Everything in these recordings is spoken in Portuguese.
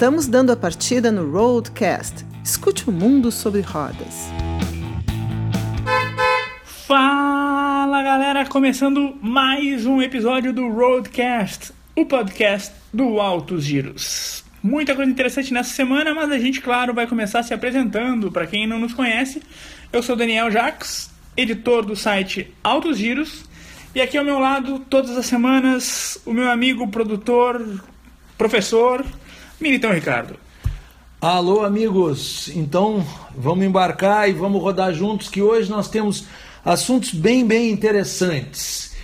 Estamos dando a partida no Roadcast. Escute o mundo sobre rodas. Fala galera, começando mais um episódio do Roadcast, o podcast do Altos Giros. Muita coisa interessante nessa semana, mas a gente, claro, vai começar se apresentando. Para quem não nos conhece, eu sou Daniel Jacques, editor do site Altos Giros, e aqui ao meu lado, todas as semanas, o meu amigo, produtor, professor, Militão Ricardo. Alô, amigos! Então vamos embarcar e vamos rodar juntos, que hoje nós temos assuntos bem, bem interessantes.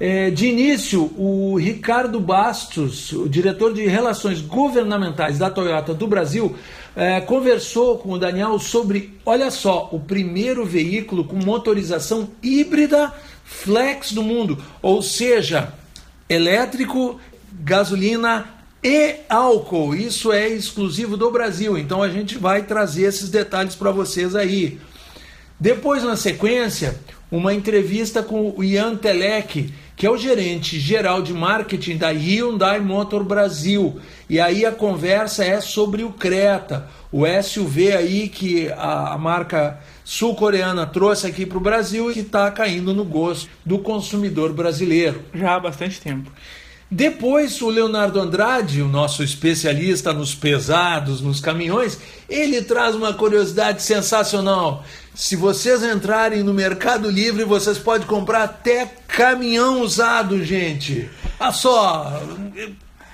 É, de início, o Ricardo Bastos, o diretor de Relações Governamentais da Toyota do Brasil, é, conversou com o Daniel sobre, olha só, o primeiro veículo com motorização híbrida flex do mundo, ou seja, elétrico, gasolina e álcool. Isso é exclusivo do Brasil, então a gente vai trazer esses detalhes para vocês aí. Depois, na sequência, uma entrevista com o Ian Telek, que é o gerente geral de marketing da Hyundai Motor Brasil. E aí a conversa é sobre o Creta, o SUV aí que a, marca sul-coreana trouxe aqui para o Brasil e está caindo no gosto do consumidor brasileiro. Já há bastante tempo. Depois, o Leonardo Andrade, o nosso especialista nos pesados, nos caminhões, ele traz uma curiosidade sensacional. Se vocês entrarem no Mercado Livre, vocês podem comprar até caminhão usado, gente. Ah só,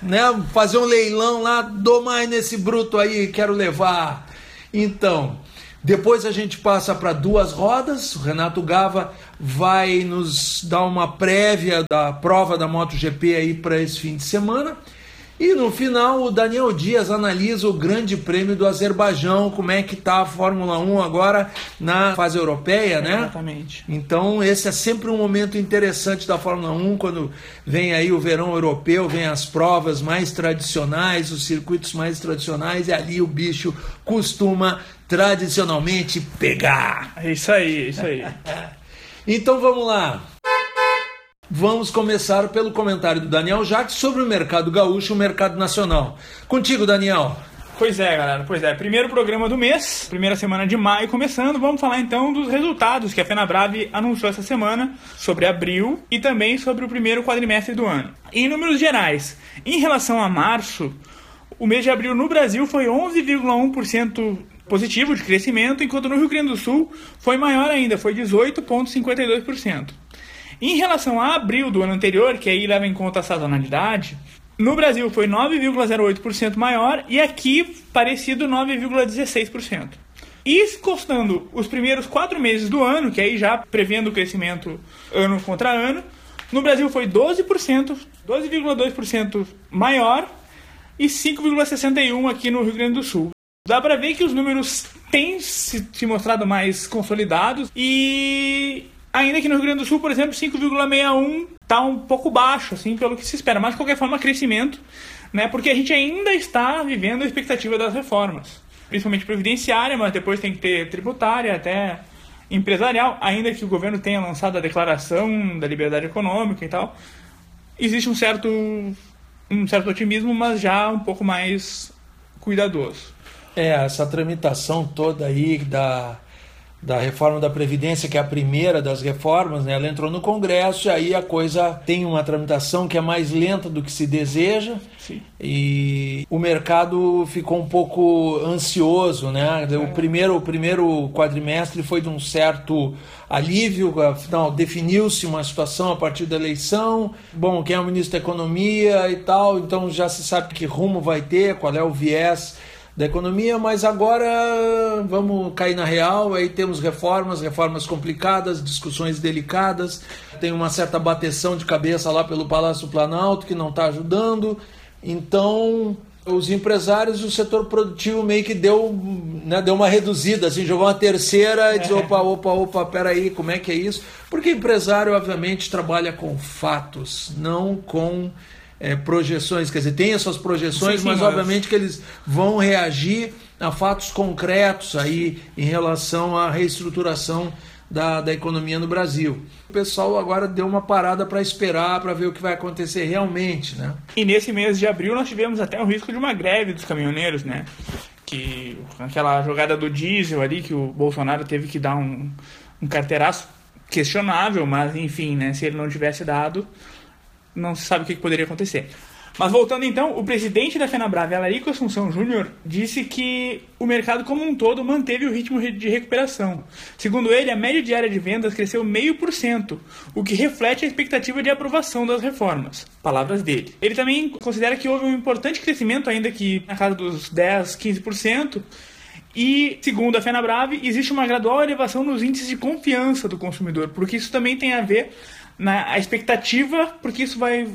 né? Fazer um leilão lá, dou mais nesse bruto aí, quero levar. Então, depois a gente passa para duas rodas. O Renato Gava vai nos dar uma prévia da prova da MotoGP aí para esse fim de semana. E no final, o Daniel Dias analisa o Grande Prêmio do Azerbaijão, como é que tá a Fórmula 1 agora na fase europeia, né? Exatamente. Então, esse é sempre um momento interessante da Fórmula 1, quando vem aí o verão europeu, vem as provas mais tradicionais, os circuitos mais tradicionais, e ali o bicho costuma tradicionalmente pegar. É isso aí, é isso aí. então vamos lá. Vamos começar pelo comentário do Daniel Jacques sobre o mercado gaúcho e o mercado nacional. Contigo, Daniel. Pois é, galera. Pois é. Primeiro programa do mês, primeira semana de maio começando. Vamos falar então dos resultados que a FenaBrave anunciou essa semana sobre abril e também sobre o primeiro quadrimestre do ano. Em números gerais, em relação a março, o mês de abril no Brasil foi 11,1% positivo de crescimento, enquanto no Rio Grande do Sul foi maior ainda, foi 18,52%. Em relação a abril do ano anterior, que aí leva em conta a sazonalidade, no Brasil foi 9,08% maior e aqui parecido 9,16%. E constando os primeiros quatro meses do ano, que aí já prevendo o crescimento ano contra ano, no Brasil foi 12%, 12,2% maior e 5,61% aqui no Rio Grande do Sul. Dá para ver que os números têm se, mostrado mais consolidados e ainda que no Rio Grande do Sul, por exemplo, 5,61 está um pouco baixo, assim, pelo que se espera, mas de qualquer forma crescimento, né? Porque a gente ainda está vivendo a expectativa das reformas, principalmente previdenciária, mas depois tem que ter tributária, até empresarial, ainda que o governo tenha lançado a declaração da liberdade econômica e tal. Existe um certo um certo otimismo, mas já um pouco mais cuidadoso. É, essa tramitação toda aí da, da reforma da Previdência, que é a primeira das reformas, né? ela entrou no Congresso e aí a coisa tem uma tramitação que é mais lenta do que se deseja Sim. e o mercado ficou um pouco ansioso. Né? O, primeiro, o primeiro quadrimestre foi de um certo alívio, afinal definiu-se uma situação a partir da eleição, bom, quem é o ministro da Economia e tal, então já se sabe que rumo vai ter, qual é o viés da economia, mas agora vamos cair na real, aí temos reformas, reformas complicadas, discussões delicadas, tem uma certa bateção de cabeça lá pelo Palácio Planalto que não está ajudando, então os empresários, o setor produtivo meio que deu, né, deu uma reduzida, assim, jogou uma terceira e disse, opa, opa, opa, peraí, como é que é isso? Porque empresário, obviamente, trabalha com fatos, não com é, projeções, quer dizer, tem as suas projeções, sim, mas obviamente que eles vão reagir a fatos concretos aí em relação à reestruturação da, da economia no Brasil. O pessoal agora deu uma parada para esperar, para ver o que vai acontecer realmente, né? E nesse mês de abril nós tivemos até o risco de uma greve dos caminhoneiros, né? Que aquela jogada do diesel ali que o Bolsonaro teve que dar um, um carteiraço questionável, mas enfim, né? Se ele não tivesse dado, não se sabe o que, poderia acontecer. Mas voltando então, o presidente da FenaBrave, Alarico Assunção Júnior, disse que o mercado como um todo manteve o ritmo de recuperação. Segundo ele, a média diária de vendas cresceu 0,5%, o que reflete a expectativa de aprovação das reformas. Palavras dele. Ele também considera que houve um importante crescimento, ainda que na casa dos 10, 15%, e, segundo a FenaBrave, existe uma gradual elevação nos índices de confiança do consumidor, porque isso também tem a ver na a expectativa, porque isso vai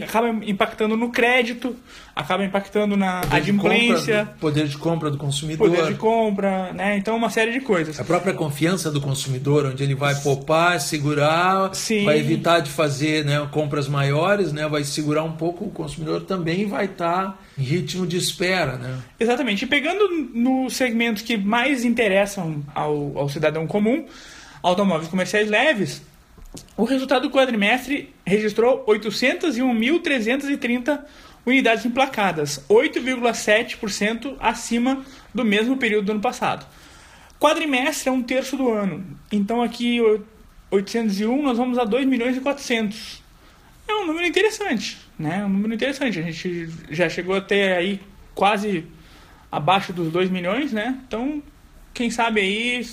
acaba impactando no crédito, acaba impactando na poder adimplência, de compra, poder de compra do consumidor, poder de compra, né? Então uma série de coisas. A própria confiança do consumidor, onde ele vai poupar, segurar, Sim. vai evitar de fazer, né, compras maiores, né? Vai segurar um pouco o consumidor também vai estar tá em ritmo de espera, né? Exatamente. E pegando nos segmentos que mais interessam ao, ao cidadão comum, automóveis comerciais leves, o resultado do quadrimestre registrou 801.330 unidades emplacadas, 8,7% acima do mesmo período do ano passado. Quadrimestre é um terço do ano, então aqui 801 nós vamos a 2 milhões e 400. É um número interessante, né? É um número interessante. A gente já chegou até aí quase abaixo dos 2 milhões, né? Então, quem sabe aí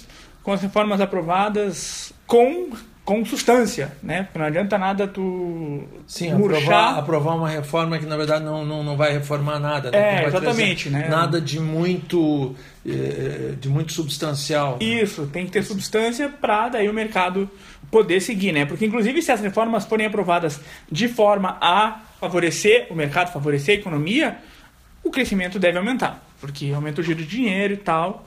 com as reformas aprovadas com com substância, né? Porque não adianta nada tu Sim, aprovar, aprovar, uma reforma que na verdade não, não, não vai reformar nada. Né? É, exatamente, né? Nada de muito eh, de muito substancial. Isso, tem que ter substância para daí o mercado poder seguir, né? Porque inclusive se as reformas forem aprovadas de forma a favorecer o mercado, favorecer a economia, o crescimento deve aumentar, porque aumenta o giro de dinheiro e tal.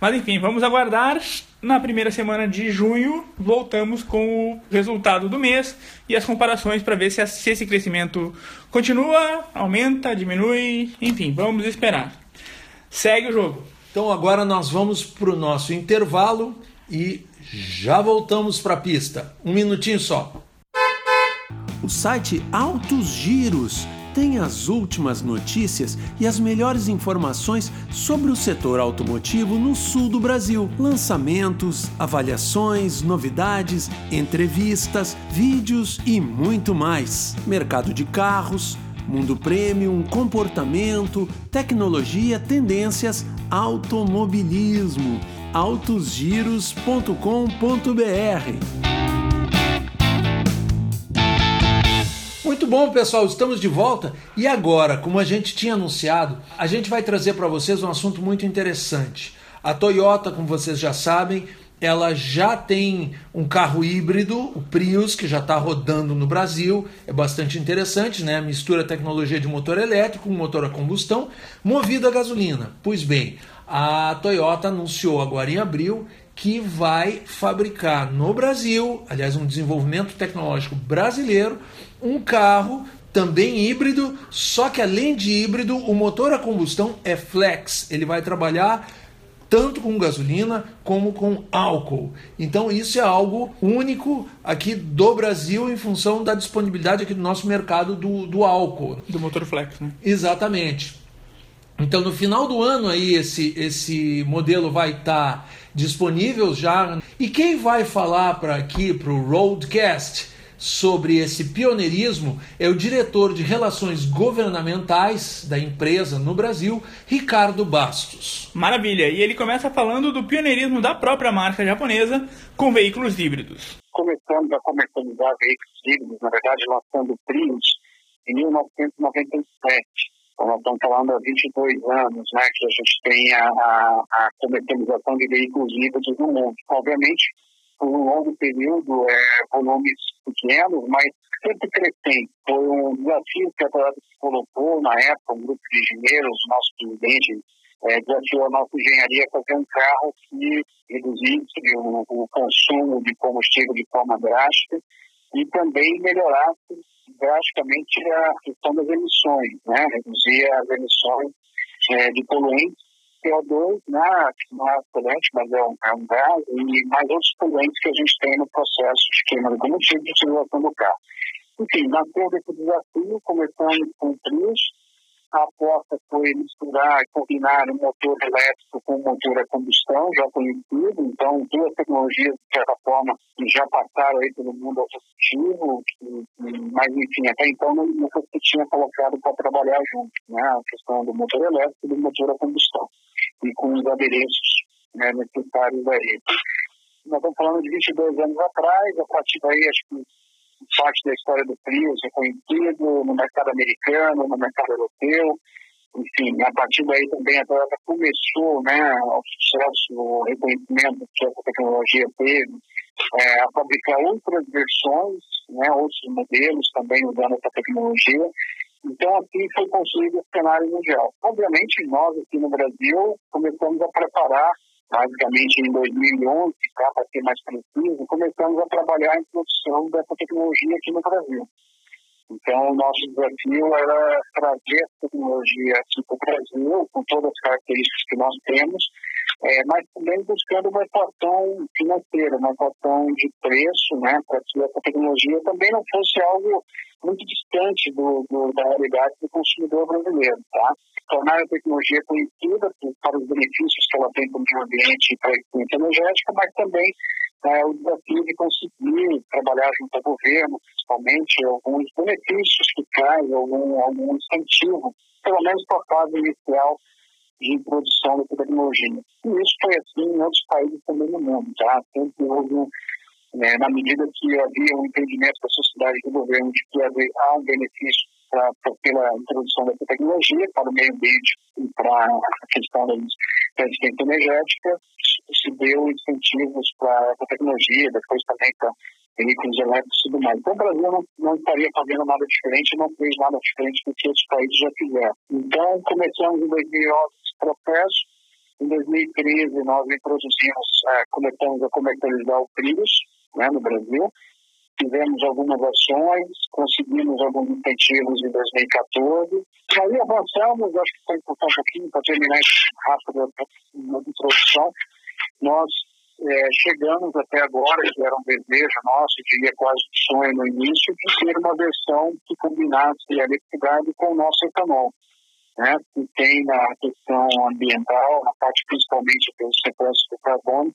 Mas enfim, vamos aguardar. Na primeira semana de junho, voltamos com o resultado do mês e as comparações para ver se, se esse crescimento continua, aumenta, diminui, enfim, vamos esperar. Segue o jogo. Então agora nós vamos para o nosso intervalo e já voltamos para a pista. Um minutinho só. O site Altos Giros tem as últimas notícias e as melhores informações sobre o setor automotivo no sul do Brasil. Lançamentos, avaliações, novidades, entrevistas, vídeos e muito mais. Mercado de carros, mundo premium, comportamento, tecnologia, tendências, automobilismo. autosgiros.com.br Muito bom, pessoal, estamos de volta. E agora, como a gente tinha anunciado, a gente vai trazer para vocês um assunto muito interessante. A Toyota, como vocês já sabem, ela já tem um carro híbrido, o Prius, que já está rodando no Brasil. É bastante interessante, né? Mistura tecnologia de motor elétrico com motor a combustão, movido a gasolina. Pois bem, a Toyota anunciou agora em abril que vai fabricar no Brasil, aliás, um desenvolvimento tecnológico brasileiro, um carro também híbrido, só que além de híbrido, o motor a combustão é flex. Ele vai trabalhar tanto com gasolina como com álcool. Então isso é algo único aqui do Brasil em função da disponibilidade aqui do nosso mercado do, do álcool. Do motor flex, né? Exatamente. Então no final do ano aí esse, esse modelo vai estar tá disponível já. E quem vai falar para aqui para o Roadcast sobre esse pioneirismo é o diretor de relações governamentais da empresa no Brasil, Ricardo Bastos. Maravilha! E ele começa falando do pioneirismo da própria marca japonesa com veículos híbridos. Começamos a comercializar veículos híbridos, na verdade, lançando o Prius em 1997. Então, nós estamos falando há 22 anos né, que a gente tem a, a, a comercialização de veículos híbridos no mundo. Obviamente, por um longo período, é, volumes pequenos, mas sempre crescendo. Foi um desafio que a Toyota se colocou na época, um grupo de engenheiros, nosso presidente é, desafiou a nossa engenharia a fazer um carro que reduzisse o, o consumo de combustível de forma drástica e também melhorasse drasticamente a questão das emissões, né? reduzir as emissões é, de poluentes CO2, né, que não é poluente, mas é um, é um gás, e mais outros poluentes que a gente tem no processo de queima de combustível de utilização do carro. Enfim, nasceu desse desafio, começamos com o Prius, a aposta foi misturar e combinar o motor elétrico com o motor a combustão, já conhecido. Então, duas tecnologias, de certa forma, que já passaram aí pelo mundo automotivo, mas, enfim, até então não, nunca se tinha colocado para trabalhar junto, né? A questão do motor elétrico e do motor a combustão, e com os adereços né, necessários aí. Nós estamos falando de 22 anos atrás, a partir daí, acho que parte da história do Prius é conhecido no mercado americano, no mercado europeu. Enfim, a partir daí também a Toyota começou né, o sucesso, o reconhecimento que essa tecnologia teve, é, a fabricar outras versões, né, outros modelos também usando essa tecnologia. Então, assim foi construído o cenário mundial. Obviamente, nós aqui no Brasil começamos a preparar basicamente em 2011, para ser mais preciso, começamos a trabalhar a introdução dessa tecnologia aqui no Brasil. Então, o nosso desafio era trazer essa tecnologia aqui para o Brasil, com todas as características que nós temos, é, mas também buscando uma equação financeira, uma equação de preço, né, para que essa tecnologia também não fosse algo muito distante do, do, da realidade do consumidor brasileiro. Tá? Tornar a tecnologia conhecida para os benefícios que ela tem para o meio ambiente e para a eficiência energética, mas também é, o desafio de conseguir trabalhar junto ao governo, principalmente, alguns benefícios que traz, algum, algum incentivo, pelo menos para a fase inicial de introdução da tecnologia. E isso foi assim em outros países também no mundo, tá? Sempre houve né, na medida que havia um entendimento da sociedade e do governo de que há um benefício pra, pra, pela introdução dessa tecnologia para o meio ambiente e para a questão da eficiência energética, se deu incentivos para a tecnologia, depois também para veículos elétricos e tudo mais. Então, o Brasil não, não estaria fazendo nada diferente, não fez nada diferente do que outros países já fizeram. Então, começamos em 2011 esse processo. Em 2013, nós introduzimos, é, começamos a comercializar o Prius né, no Brasil. Fizemos algumas ações, conseguimos alguns incentivos em 2014. E aí avançamos, acho que foi importante um pouquinho para terminar rápido a introdução. Nós é, chegamos até agora, que era um desejo nosso, diria quase um sonho no início, de ter uma versão que combinasse a eletricidade com o nosso etanol. Né, que tem na questão ambiental, na parte principalmente do sequestro do carbono,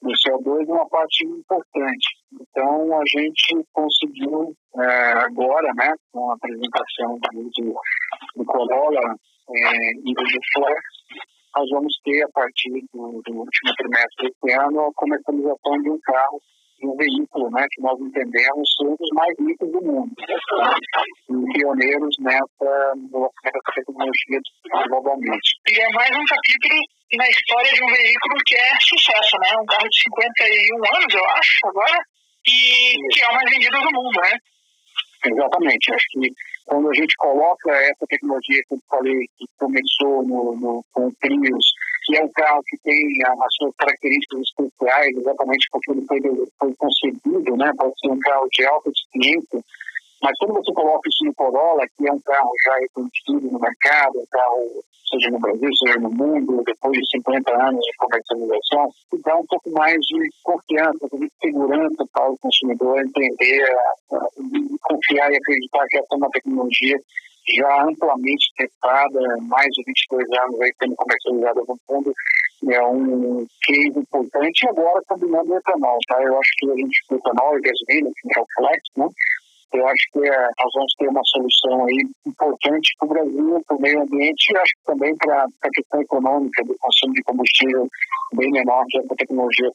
do CO2, uma parte importante. Então, a gente conseguiu é, agora, né, com a apresentação do, do Corolla é, e do Flex, nós vamos ter, a partir do, do último trimestre desse ano, a comercialização de um carro, um veículo, né, que nós entendemos ser um dos mais ricos do mundo. E pioneiros nessa, nessa tecnologia globalmente. E é mais um capítulo na história de um veículo que é sucesso, né? Um carro de 51 anos, eu acho, agora, e que é o mais vendido do mundo, né? Exatamente. Acho que quando a gente coloca essa tecnologia que eu falei, que começou no, no, com o Prius, que é um carro que tem as suas características especiais, exatamente porque ele foi, foi concebido né, para ser um carro de alta eficiência, mas quando você coloca isso no Corolla, que é um carro já reconhecido no mercado, um carro, seja no Brasil, seja no mundo, depois de 50 anos de comercialização, dá um pouco mais de confiança, de segurança para o consumidor entender, confiar e acreditar que essa é uma tecnologia já amplamente testada, mais de 22 anos aí sendo comercializada no mundo, é um case importante e agora combinando o etanol, tá? Eu acho que a gente, o etanol e gasolina, que é o flex, né? Eu acho que é, nós vamos ter uma solução aí importante para o Brasil, para o meio ambiente e acho que também para a questão econômica do consumo de combustível bem menor que essa tecnologia.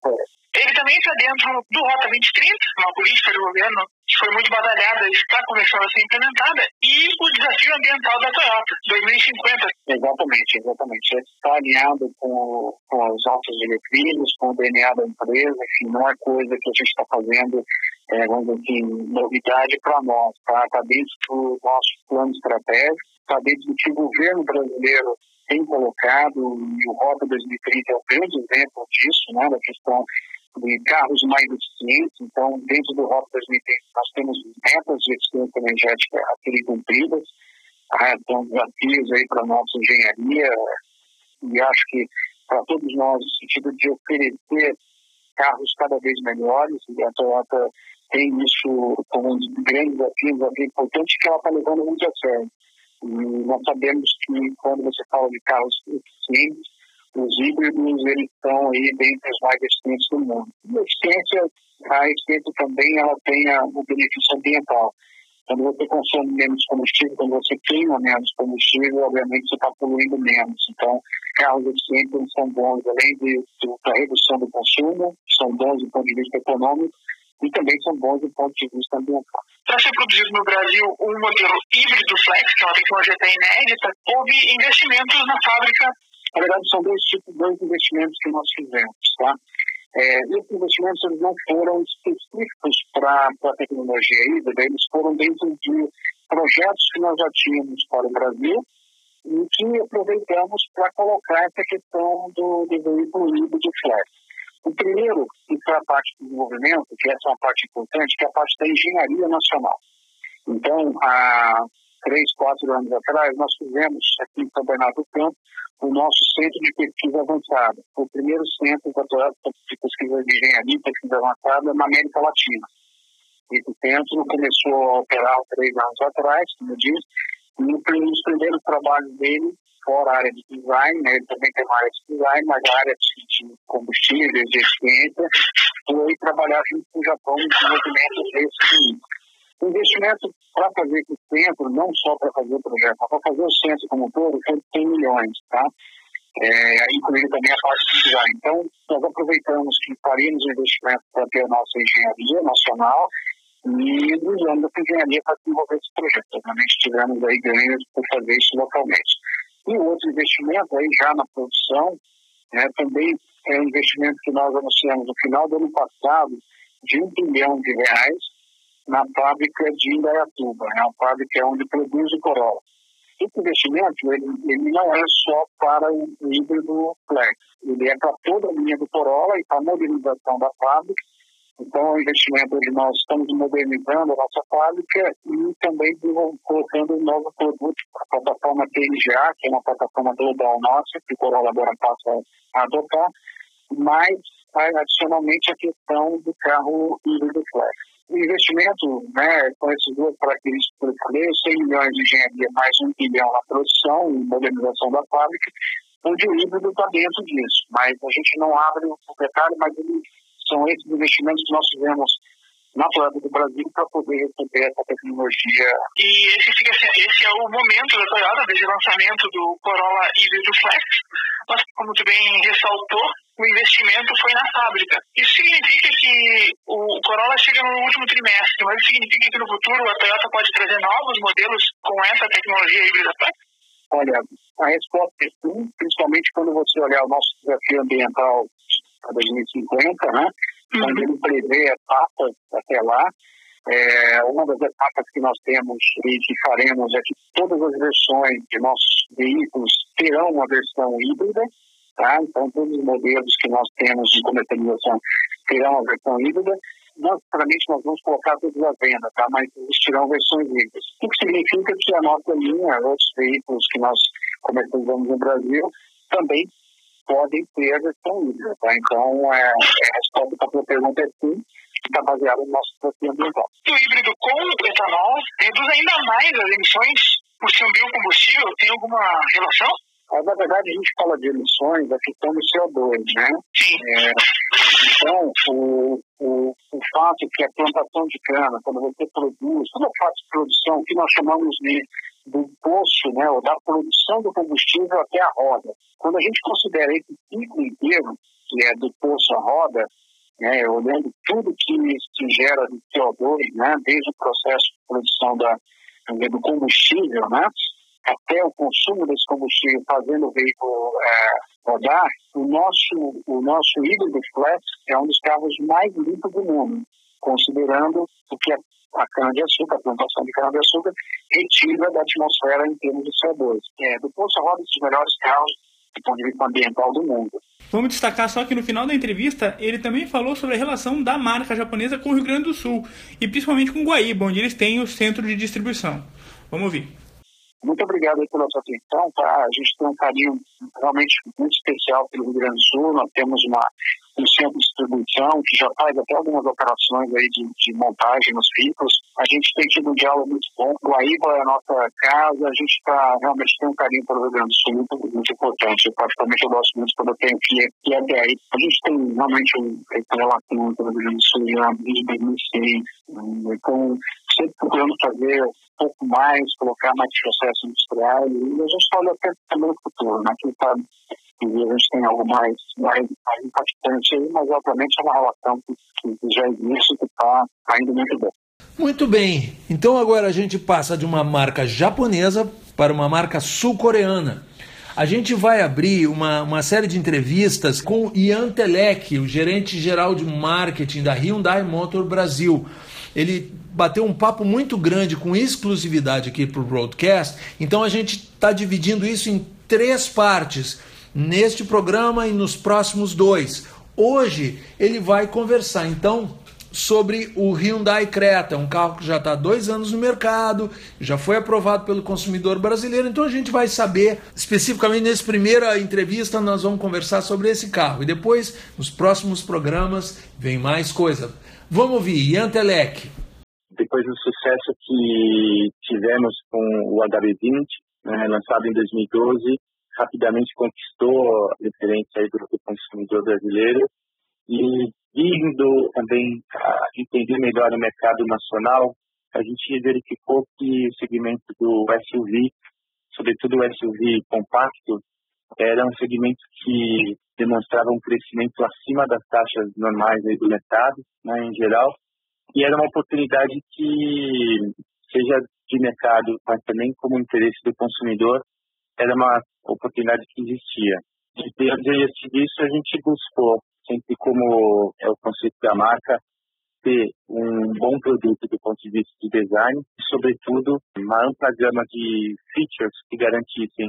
Ele também está dentro do Rota 2030, uma política do governo que foi muito batalhada e está começando a ser implementada, e o desafio ambiental da Toyota, 2050. Exatamente, exatamente. Está alinhado com, com os altos diretrizes, com o DNA da empresa, enfim, não é coisa que a gente está fazendo é, vamos dizer assim, novidade para nós, tá? Está dentro do nosso plano estratégico, está dentro do que o governo brasileiro tem colocado, e o Rota 2030 é um grande exemplo disso, né, da questão de carros mais eficientes. Então, dentro do Rota 2030, nós temos metas de eficiência energética a serem cumpridas, ah, então desafios aí para a nossa engenharia, e acho que para todos nós, no sentido de oferecer carros cada vez melhores, e a Toyota tem isso como um grande desafio, um desafio importante que ela está levando muito a sério. E nós sabemos que quando você fala de carros eficientes, os híbridos eles estão aí dentre as mais eficientes do mundo. E a eficiência, a também ela tem o benefício ambiental. Quando você consome menos combustível, quando você queima menos combustível, obviamente você está poluindo menos. Então, carros eficientes são bons, além de, da redução do consumo, são bons do ponto de vista econômico, e também são bons do ponto de vista ambiental. Para ser produzido no Brasil um modelo híbrido flex, que é uma tecnologia até inédita, houve investimentos na fábrica? Na verdade, são dois tipos, dois investimentos que nós fizemos, tá? É, esses investimentos eles não foram específicos para a tecnologia híbrida, eles foram dentro de projetos que nós já tínhamos para o Brasil e que aproveitamos para colocar essa questão do, do veículo híbrido flex. O primeiro, que foi a parte do desenvolvimento, que essa é uma parte importante, que é a parte da engenharia nacional. Então, há três, quatro anos atrás, nós fizemos aqui em São Bernardo do Campo o nosso centro de pesquisa avançada, o primeiro centro de pesquisa de engenharia e pesquisa avançada na América Latina. Esse centro começou a operar três anos atrás, como eu disse, e dos primeiros trabalhos dele fora a área de design, né, ele também tem uma área de design, mas a área de, de combustíveis, de eficiência, foi trabalhar junto com o Japão no desenvolvimento desse o investimento para fazer esse centro, não só para fazer o projeto, mas para fazer o centro como um todo, foi 100 milhões, tá? É, incluindo também a parte de design. Então, nós aproveitamos que faríamos o investimento para ter a nossa engenharia nacional e usando essa engenharia para desenvolver esse projeto. Obviamente, tivemos aí ganhos por fazer isso localmente. E outro investimento aí já na produção, né, também é um investimento que nós anunciamos no final do ano passado de um bilhão de reais na fábrica de Indaiatuba, é uma fábrica onde produz o Corolla. Esse investimento ele, ele não é só para o híbrido Flex, ele é para toda a linha do Corolla e para a modernização da fábrica então, o investimento hoje nós estamos modernizando a nossa fábrica e também colocando um novo produto, a plataforma TNGA, que é uma plataforma global nossa, que o Corolla agora passa a adotar, mas adicionalmente a questão do carro híbrido flex. Investimento, né, com essas duas características que eu falei, 100 milhões de engenharia mais 1 bilhão na produção e modernização da fábrica, onde o híbrido está dentro disso. Mas a gente não abre o detalhe, mas são esses investimentos que nós fizemos na Toyota do Brasil para poder receber essa tecnologia. E esse, fica, esse é o momento da Toyota, desde o lançamento do Corolla híbrido Flex. Mas, como tu bem ressaltou, o investimento foi na fábrica. Isso significa que o Corolla chega no último trimestre, mas isso significa que no futuro a Toyota pode trazer novos modelos com essa tecnologia híbrida Flex? Olha, a resposta é sim, principalmente quando você olhar o nosso desafio ambiental para 2050, né? Onde ele prevê etapas até lá. É, uma das etapas que nós temos e que faremos é que todas as versões de nossos veículos terão uma versão híbrida, tá? Então, todos os modelos que nós temos de comercialização terão uma versão híbrida. Necessariamente nós vamos colocar todos à venda, tá? Mas existirão versões híbridas. O que significa que a nossa linha, outros veículos que nós comercializamos no Brasil, também podem ter a versão híbrida. Tá? Então, é, a resposta para a sua pergunta é sim, está baseada no nosso desafio ambiental. O híbrido com etanol reduz ainda mais as emissões por ser um biocombustível? Tem alguma relação? Na verdade, a gente fala de emissões da questão do CO2, né? Sim. É, então, o, o, o fato que a plantação de cana, quando você produz, toda a fase de produção, que nós chamamos de do poço, né, ou da produção do combustível até a roda. Quando a gente considera esse ciclo inteiro, que é do poço à roda, né, olhando tudo que se gera de CO2, né, desde o processo de produção da, do combustível, né, até o consumo desse combustível fazendo o veículo é, rodar, o nosso, o nosso híbrido flex é um dos carros mais limpos do mundo, considerando o que a cana-de-açúcar, a plantação de cana-de-açúcar, retira da atmosfera em termos de CO2. É, do Poço Roda, dos melhores carros do ponto de vista ambiental do mundo. Vamos destacar só que no final da entrevista ele também falou sobre a relação da marca japonesa com o Rio Grande do Sul e principalmente com Guaíba, onde eles têm o centro de distribuição. Vamos ouvir. Muito obrigado pela sua atenção. Tá? A gente tem um carinho realmente muito especial pelo Rio Grande do Sul. Nós temos uma, um centro de distribuição que já faz até algumas operações aí de, de montagem nos ricos. A gente tem tido um diálogo muito bom. O AIVA é a nossa casa. A gente está realmente tem um carinho pelo Rio Grande do Sul muito, muito importante. Eu, particularmente, eu gosto muito quando eu tenho que, que até aí. A gente tem realmente um, relação pelo Rio Grande do Sul já desde 2006. Então, sempre procurando fazer um pouco mais, colocar mais processo industrial e a gente olha até também no futuro, né? Quem sabe que a gente tem algo mais, mais, mais impactante aí, mas obviamente é uma relação que, que já existe que está tá indo muito bem. Muito bem, então agora a gente passa de uma marca japonesa para uma marca sul-coreana. A gente vai abrir uma, uma série de entrevistas com Ian Telek, o gerente geral de marketing da Hyundai Motor Brasil. Ele bateu um papo muito grande com exclusividade aqui para o broadcast, então a gente está dividindo isso em três partes, neste programa e nos próximos dois. Hoje ele vai conversar então sobre o Hyundai Creta, um carro que já está há dois anos no mercado, já foi aprovado pelo consumidor brasileiro, então a gente vai saber especificamente nessa primeira entrevista nós vamos conversar sobre esse carro e depois nos próximos programas vem mais coisa. Vamos ouvir, Ian Telek depois do sucesso que tivemos com o HB20, né, lançado em 2012, rapidamente conquistou a preferência do, do consumidor brasileiro. E vindo também a entender melhor o mercado nacional, a gente verificou que o segmento do SUV, sobretudo o SUV compacto, era um segmento que demonstrava um crescimento acima das taxas normais do mercado, né, em geral, e era uma oportunidade que, seja de mercado, mas também como interesse do consumidor, era uma oportunidade que existia. E diante disso, a gente buscou, sempre como é o conceito da marca, ter um bom produto do ponto de vista de design e, sobretudo, uma ampla gama de features que garantissem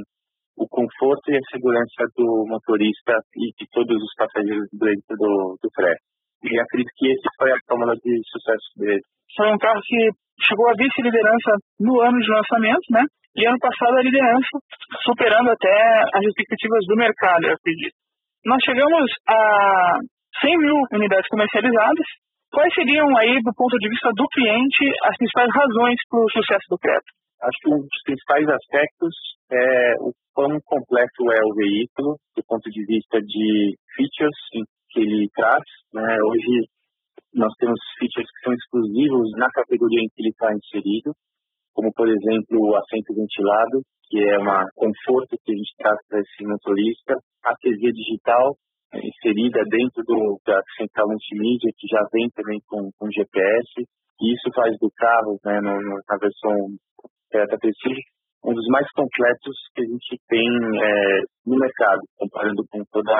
o conforto e a segurança do motorista e de todos os passageiros dentro do, do. E acredito que esse foi a fórmula de sucesso dele. Foi um carro que chegou a vice-liderança no ano de lançamento, né? E ano passado a liderança, superando até as expectativas do mercado, eu acredito. Nós chegamos a 100 mil unidades comercializadas. Quais seriam aí, do ponto de vista do cliente, as principais razões para o sucesso do Creta? Acho que um dos principais aspectos é o quão completo é o veículo, do ponto de vista de features, que ele traz. Né? Hoje nós temos features que são exclusivos na categoria em que ele está inserido, como por exemplo o assento ventilado, que é um conforto que a gente traz para esse motorista, a TV digital é, inserida dentro do, da central multimídia, que já vem também com, com GPS, e isso faz do carro, né, no, na versão Toyota Prestige, um dos mais completos que a gente tem é, no mercado, comparando com todos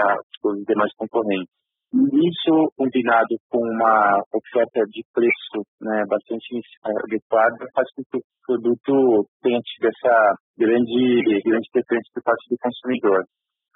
os demais concorrentes. Isso, combinado com uma oferta de preço né, bastante adequada, faz com que o produto tenha tido essa grande, grande preferência por parte do consumidor.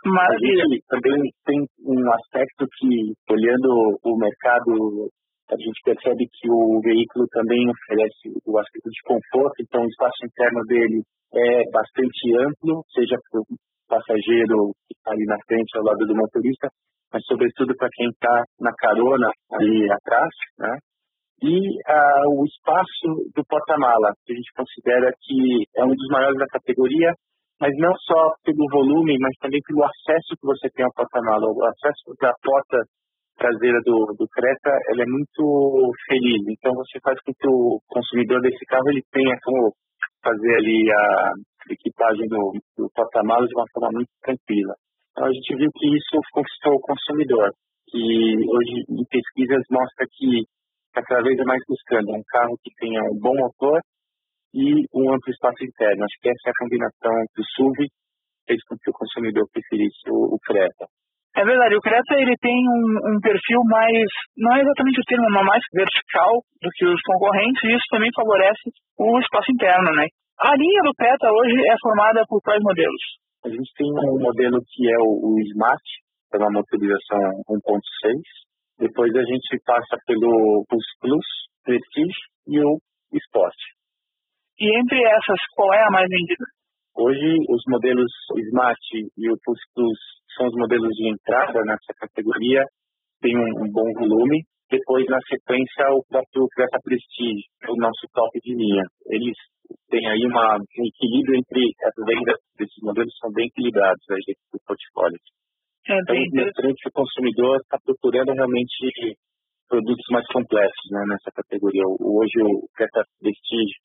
Maravilha. A gente também tem um aspecto que, olhando o mercado, a gente percebe que o veículo também oferece o aspecto de conforto, então o espaço interno dele é bastante amplo, seja para o passageiro que está ali na frente, ao lado do motorista, mas sobretudo para quem está na carona ali atrás, né? E uh, o espaço do porta-mala, que a gente considera que é um dos maiores da categoria, mas não só pelo volume, mas também pelo acesso que você tem ao porta-mala. O acesso da porta traseira do, do Creta, ela é muito feliz. Então você faz com que o consumidor desse carro ele tenha como fazer ali a equipagem do, do porta-mala de uma forma muito tranquila. A gente viu que isso conquistou o consumidor, que hoje em pesquisas mostra que está cada vez mais buscando um carro que tenha um bom motor e um amplo espaço interno. Acho que essa é a combinação do SUV fez com que o consumidor preferisse o, o Creta. É verdade, o Creta ele tem um, um, perfil mais, não é exatamente o termo, mas mais vertical do que os concorrentes e isso também favorece o espaço interno, né? A linha do Creta hoje é formada por quais modelos? A gente tem um modelo que é o, o Smart, que é uma motorização 1.6. Depois a gente passa pelo Plus Plus, Prestige e o Sport. E entre essas, qual é a mais vendida? Hoje, os modelos Smart e o Pulse Plus são os modelos de entrada nessa categoria, tem um, um bom volume. Depois, na sequência, o próprio Creta Prestige, o nosso top de linha. Eles têm aí uma, um equilíbrio entre as vendas desses modelos, são bem equilibrados aí do portfólio. É Então, mostrando que o consumidor está procurando realmente produtos mais complexos né, nessa categoria. Hoje, o Creta Prestige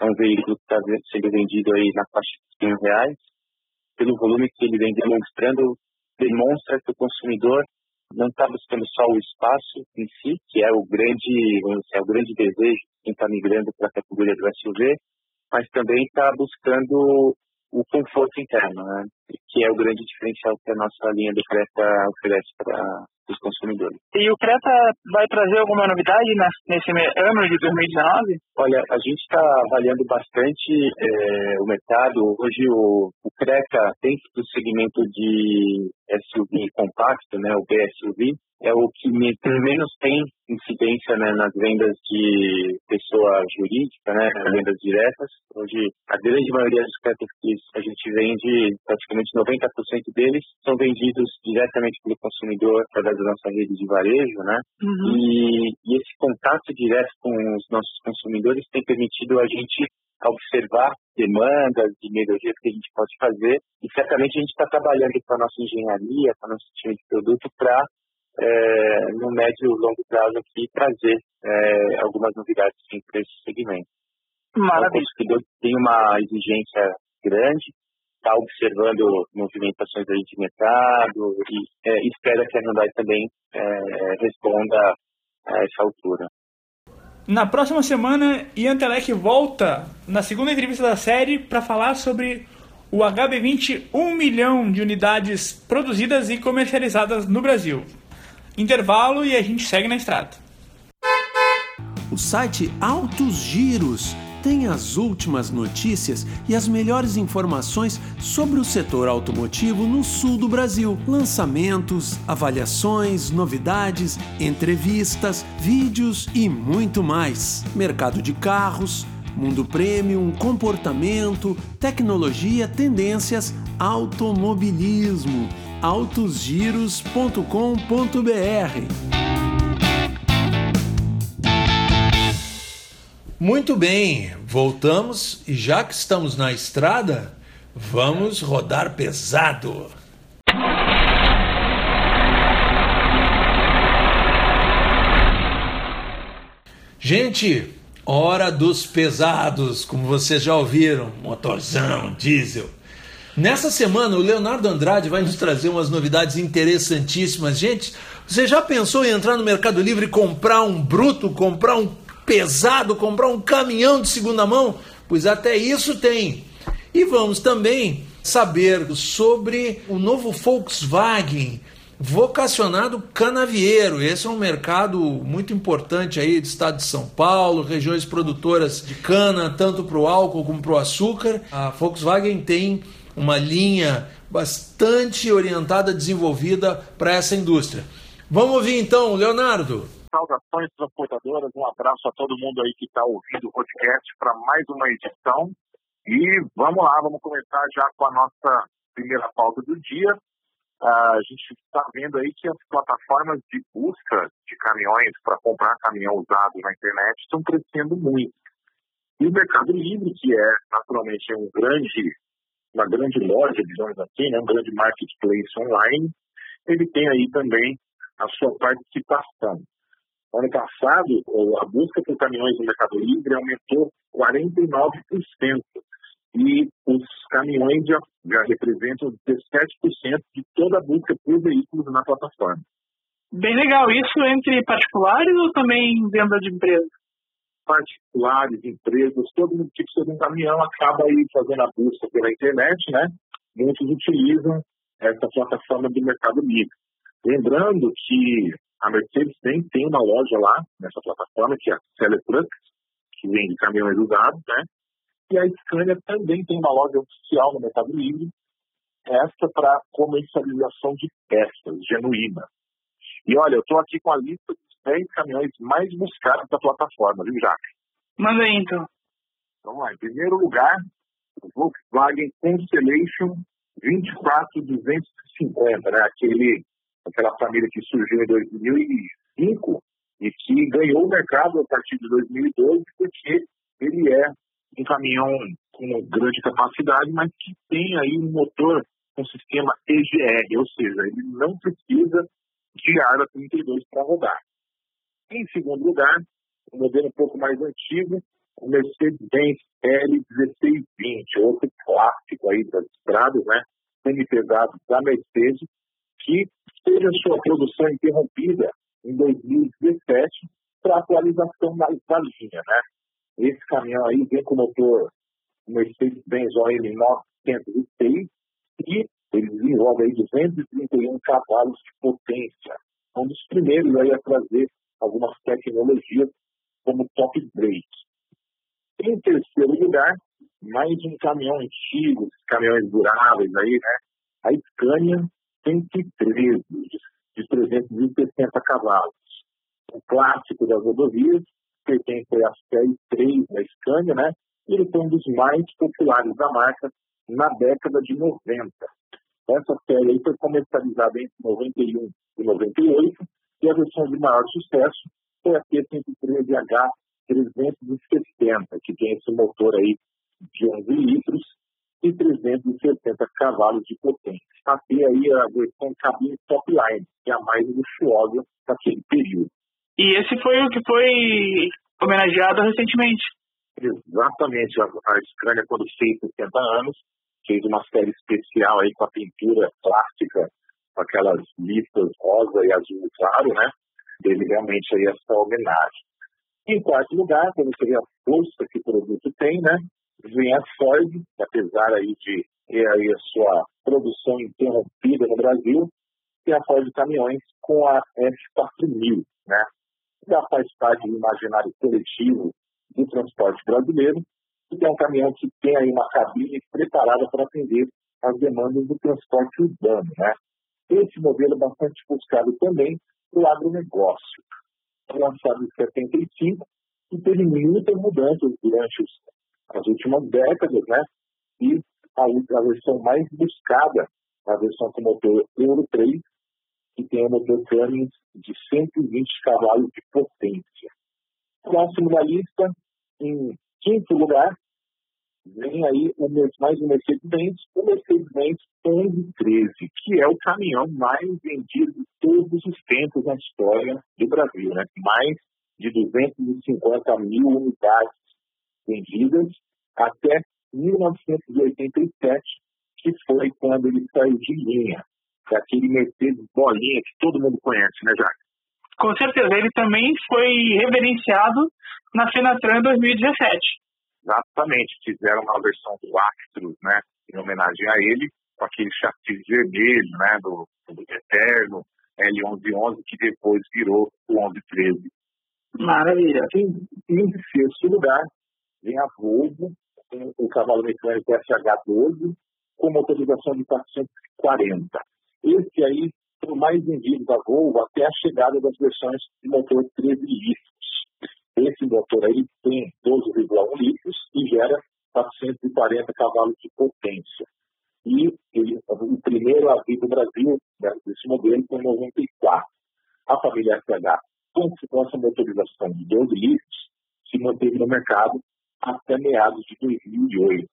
é um veículo que está sendo vendido aí na faixa de 100 reais. Pelo volume que ele vem demonstrando, demonstra que o consumidor não está buscando só o espaço em si, que é o grande, é o grande desejo de quem está migrando para a categoria do SUV, mas também está buscando o conforto interno, né? que é o grande diferencial que a nossa linha do Creta oferece para os consumidores. E o Creta vai trazer alguma novidade nes- nesse ano de 2019? Olha, a gente está avaliando bastante eh, o mercado. Hoje o, o Creta, dentro do segmento de SUV compacto, né, o BSUV, é o que me- menos tem incidência né, nas vendas de pessoa jurídica, né, nas vendas diretas. Hoje, a grande maioria dos Creta que a gente vende, praticamente 90% deles, são vendidos diretamente pelo consumidor através da nossa rede de varejo, né? E, e esse contato direto com os nossos consumidores tem permitido a gente observar demandas e melhorias que a gente pode fazer e certamente a gente está trabalhando com a nossa engenharia, com o nosso time de produto para no médio e longo prazo aqui trazer eh, algumas novidades para esse segmento. Então, o Maravilha. consumidor tem uma exigência grande, está observando movimentações aí de mercado e é, espera que a Hyundai também é, responda a essa altura. Na próxima semana, Ian Telek volta na segunda entrevista da série para falar sobre o HB20 1 milhão de unidades produzidas e comercializadas no Brasil. Intervalo e a gente segue na estrada. O site Altos Giros tem as últimas notícias e as melhores informações sobre o setor automotivo no sul do Brasil. Lançamentos, avaliações, novidades, entrevistas, vídeos e muito mais. Mercado de carros, mundo premium, comportamento, tecnologia, tendências, automobilismo. autosgiros.com.br Muito bem, voltamos e já que estamos na estrada, vamos rodar pesado. Gente, hora dos pesados, como vocês já ouviram, motorzão, diesel. Nessa semana, o Leonardo Andrade vai nos trazer umas novidades interessantíssimas. Gente, você já pensou em entrar no Mercado Livre e comprar um bruto, comprar um pesado, comprar um caminhão de segunda mão? Pois até isso tem. E vamos também saber sobre o novo Volkswagen vocacionado canavieiro. Esse é um mercado muito importante aí do estado de São Paulo, regiões produtoras de cana, tanto para o álcool como para o açúcar. A Volkswagen tem uma linha bastante orientada, desenvolvida para essa indústria. Vamos ouvir então, Leonardo. Saudações transportadoras, um abraço a todo mundo aí que está ouvindo o podcast para mais uma edição. E vamos lá, vamos começar já com a nossa primeira pauta do dia. Uh, a gente está vendo aí que as plataformas de busca de caminhões para comprar caminhão usado na internet estão crescendo muito. E o Mercado Livre, que é naturalmente um grande, uma grande loja, digamos assim, né, um grande marketplace online, ele tem aí também a sua participação. Ano passado, a busca por caminhões no Mercado Livre aumentou 49%. E os caminhões já, já representam 17% de toda a busca por veículos na plataforma. Bem legal. Isso entre particulares ou também venda de empresas? Particulares, empresas, todo mundo que precisa de um caminhão acaba aí fazendo a busca pela internet, né? Muitos utilizam essa plataforma do Mercado Livre. Lembrando que a Mercedes-Benz tem uma loja lá nessa plataforma, que é a Seller Trucks, que vende caminhões usados, né? E a Scania também tem uma loja oficial no Mercado Livre, essa para comercialização de peças genuínas. E olha, eu estou aqui com a lista dos 10 caminhões mais buscados da plataforma, viu, Jacques? Manda aí, então. Vamos lá. Em primeiro lugar, o Volkswagen Constellation 24250, né? Aquele, aquela família que surgiu em 2005 e que ganhou o mercado a partir de 2012 porque ele é um caminhão com grande capacidade, mas que tem aí um motor com sistema EGR, ou seja, ele não precisa de ARA 32 para rodar. Em segundo lugar, um modelo um pouco mais antigo, o Mercedes-Benz L1620, outro clássico aí das estradas, né? Semi-pesado da Mercedes, que teve a sua produção interrompida em 2017 para atualização da, da linha, né? Esse caminhão aí vem com motor Mercedes-Benz OM 906 e ele desenvolve aí 231 cavalos de potência. Um dos primeiros aí a trazer algumas tecnologias como top brake. Em terceiro lugar, mais um caminhão antigo, caminhões duráveis aí, né? A Scania 113, de 360 cavalos. O clássico das rodovias, pertence à série 3 da Scania, né? E ele foi um dos mais populares da marca na década de 90. Essa série aí foi comercializada entre 91 e 98 e a versão de maior sucesso foi a T113H 360, que tem esse motor aí de 11 litros e 370 cavalos de potência. Até aí a versão cabine top line, que é a mais luxuosa daquele período. E esse foi o que foi homenageado recentemente. Exatamente. A, a Scania, quando fez 60 anos, fez uma série especial aí com a pintura plástica, com aquelas listas rosa e azul claro, né? Teve realmente aí essa homenagem. Em quarto lugar, como seria a força que o produto tem, né? Vem a Ford, apesar aí de ter aí a sua produção interrompida no Brasil, e a Ford Caminhões com a F4000, né? Já faz parte do imaginário coletivo do transporte brasileiro, que é um caminhão que tem aí uma cabine preparada para atender as demandas do transporte urbano, né? Esse modelo bastante buscado também para o agronegócio lançado em 75 e teve muitas mudanças durante as últimas décadas, né? E a, a versão mais buscada, a versão com motor Euro 3, que tem um motor Cummins de 120 cavalos de potência. Próximo da lista, em quinto lugar, vem aí o, mais um Mercedes-Benz, o Mercedes-Benz 1113, que é o caminhão mais vendido de todos os tempos na história do Brasil, né? Mais de 250 mil unidades vendidas até 1987, que foi quando ele saiu de linha, daquele Mercedes bolinha que todo mundo conhece, né, Jacques? Com certeza, ele também foi reverenciado na Fenatran 2017. Exatamente, fizeram uma versão do Actros, né, em homenagem a ele, com aquele chassi vermelho, né, do, do Eterno, L1111, que depois virou o 1113. Maravilha. Em, em sexto lugar, vem a Volvo, com o cavalo mecânico SH12, com motorização de 440. Esse aí foi o mais vendido da Volvo até a chegada das versões de motor 13 litros. Esse motor aí tem 12,1 litros e gera 440 cavalos de potência. E ele, o primeiro a vir no Brasil né, desse modelo foi em 94. A família SH, com essa motorização de 12 litros, se manteve no mercado até meados de 2008.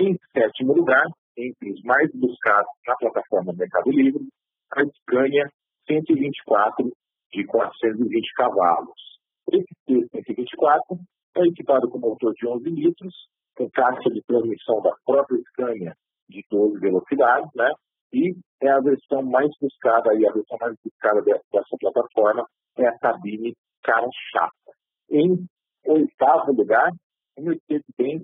Em sétimo lugar, entre os mais buscados na plataforma Mercado Livre, a Scania 124 de 420 cavalos. Esse T-124 é equipado com motor de 11 litros, com caixa de transmissão da própria Scania de 12 velocidades, né? E é a versão mais buscada, e a versão mais buscada dessa, dessa plataforma é a cabine cara chata. Em oitavo lugar, o Mercedes-Benz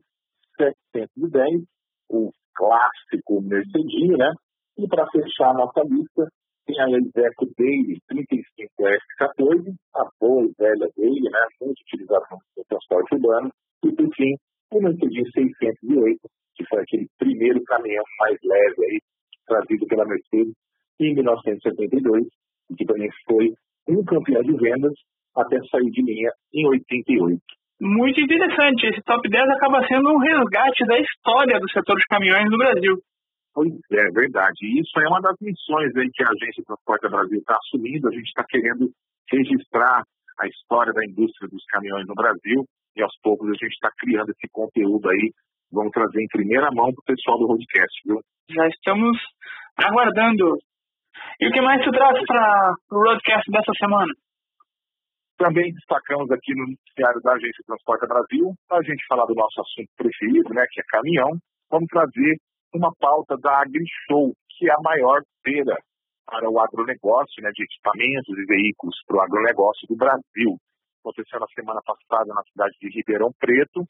710, o clássico Mercedinho, né? E para fechar a nossa lista, tem a Iveco Daily 35S14, a boa e velha dele, né, muito utilizada no transporte urbano, e por fim, o Mercedes 608, que foi aquele primeiro caminhão mais leve aí, trazido pela Mercedes em 1972, e que também foi um campeão de vendas até sair de linha em 88. muito interessante. Esse top 10 acaba sendo um resgate da história do setor de caminhões no Brasil. Pois é, verdade. E isso é uma das missões aí que a Agência de Transporte Brasil está assumindo. A gente está querendo registrar a história da indústria dos caminhões no Brasil e aos poucos a gente está criando esse conteúdo aí. Vamos trazer em primeira mão para o pessoal do podcast, viu? Já estamos aguardando. E o que mais tu traz para o Roadcast dessa semana? Também destacamos aqui no noticiário da Agência de Transporte Brasil, a gente falar do nosso assunto preferido, né, que é caminhão. Vamos trazer uma pauta da AgriShow, que é a maior feira para o agronegócio, né, de equipamentos e veículos para o agronegócio do Brasil. Aconteceu na semana passada na cidade de Ribeirão Preto,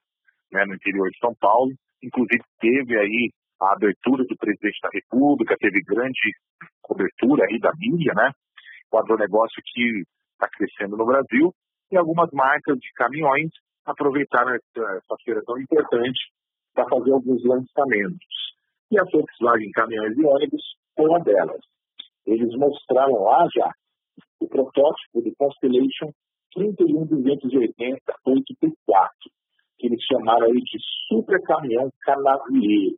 né, no interior de São Paulo. Inclusive teve aí a abertura do presidente da República, teve grande cobertura aí da mídia, né? O agronegócio que está crescendo no Brasil e algumas marcas de caminhões aproveitaram essa, essa feira tão importante para fazer alguns lançamentos e a Volkswagen Caminhões e Ônibus foi uma delas. Eles mostraram lá já o protótipo do Constellation 31280 8x4, que eles chamaram aí de super caminhão canavieiro.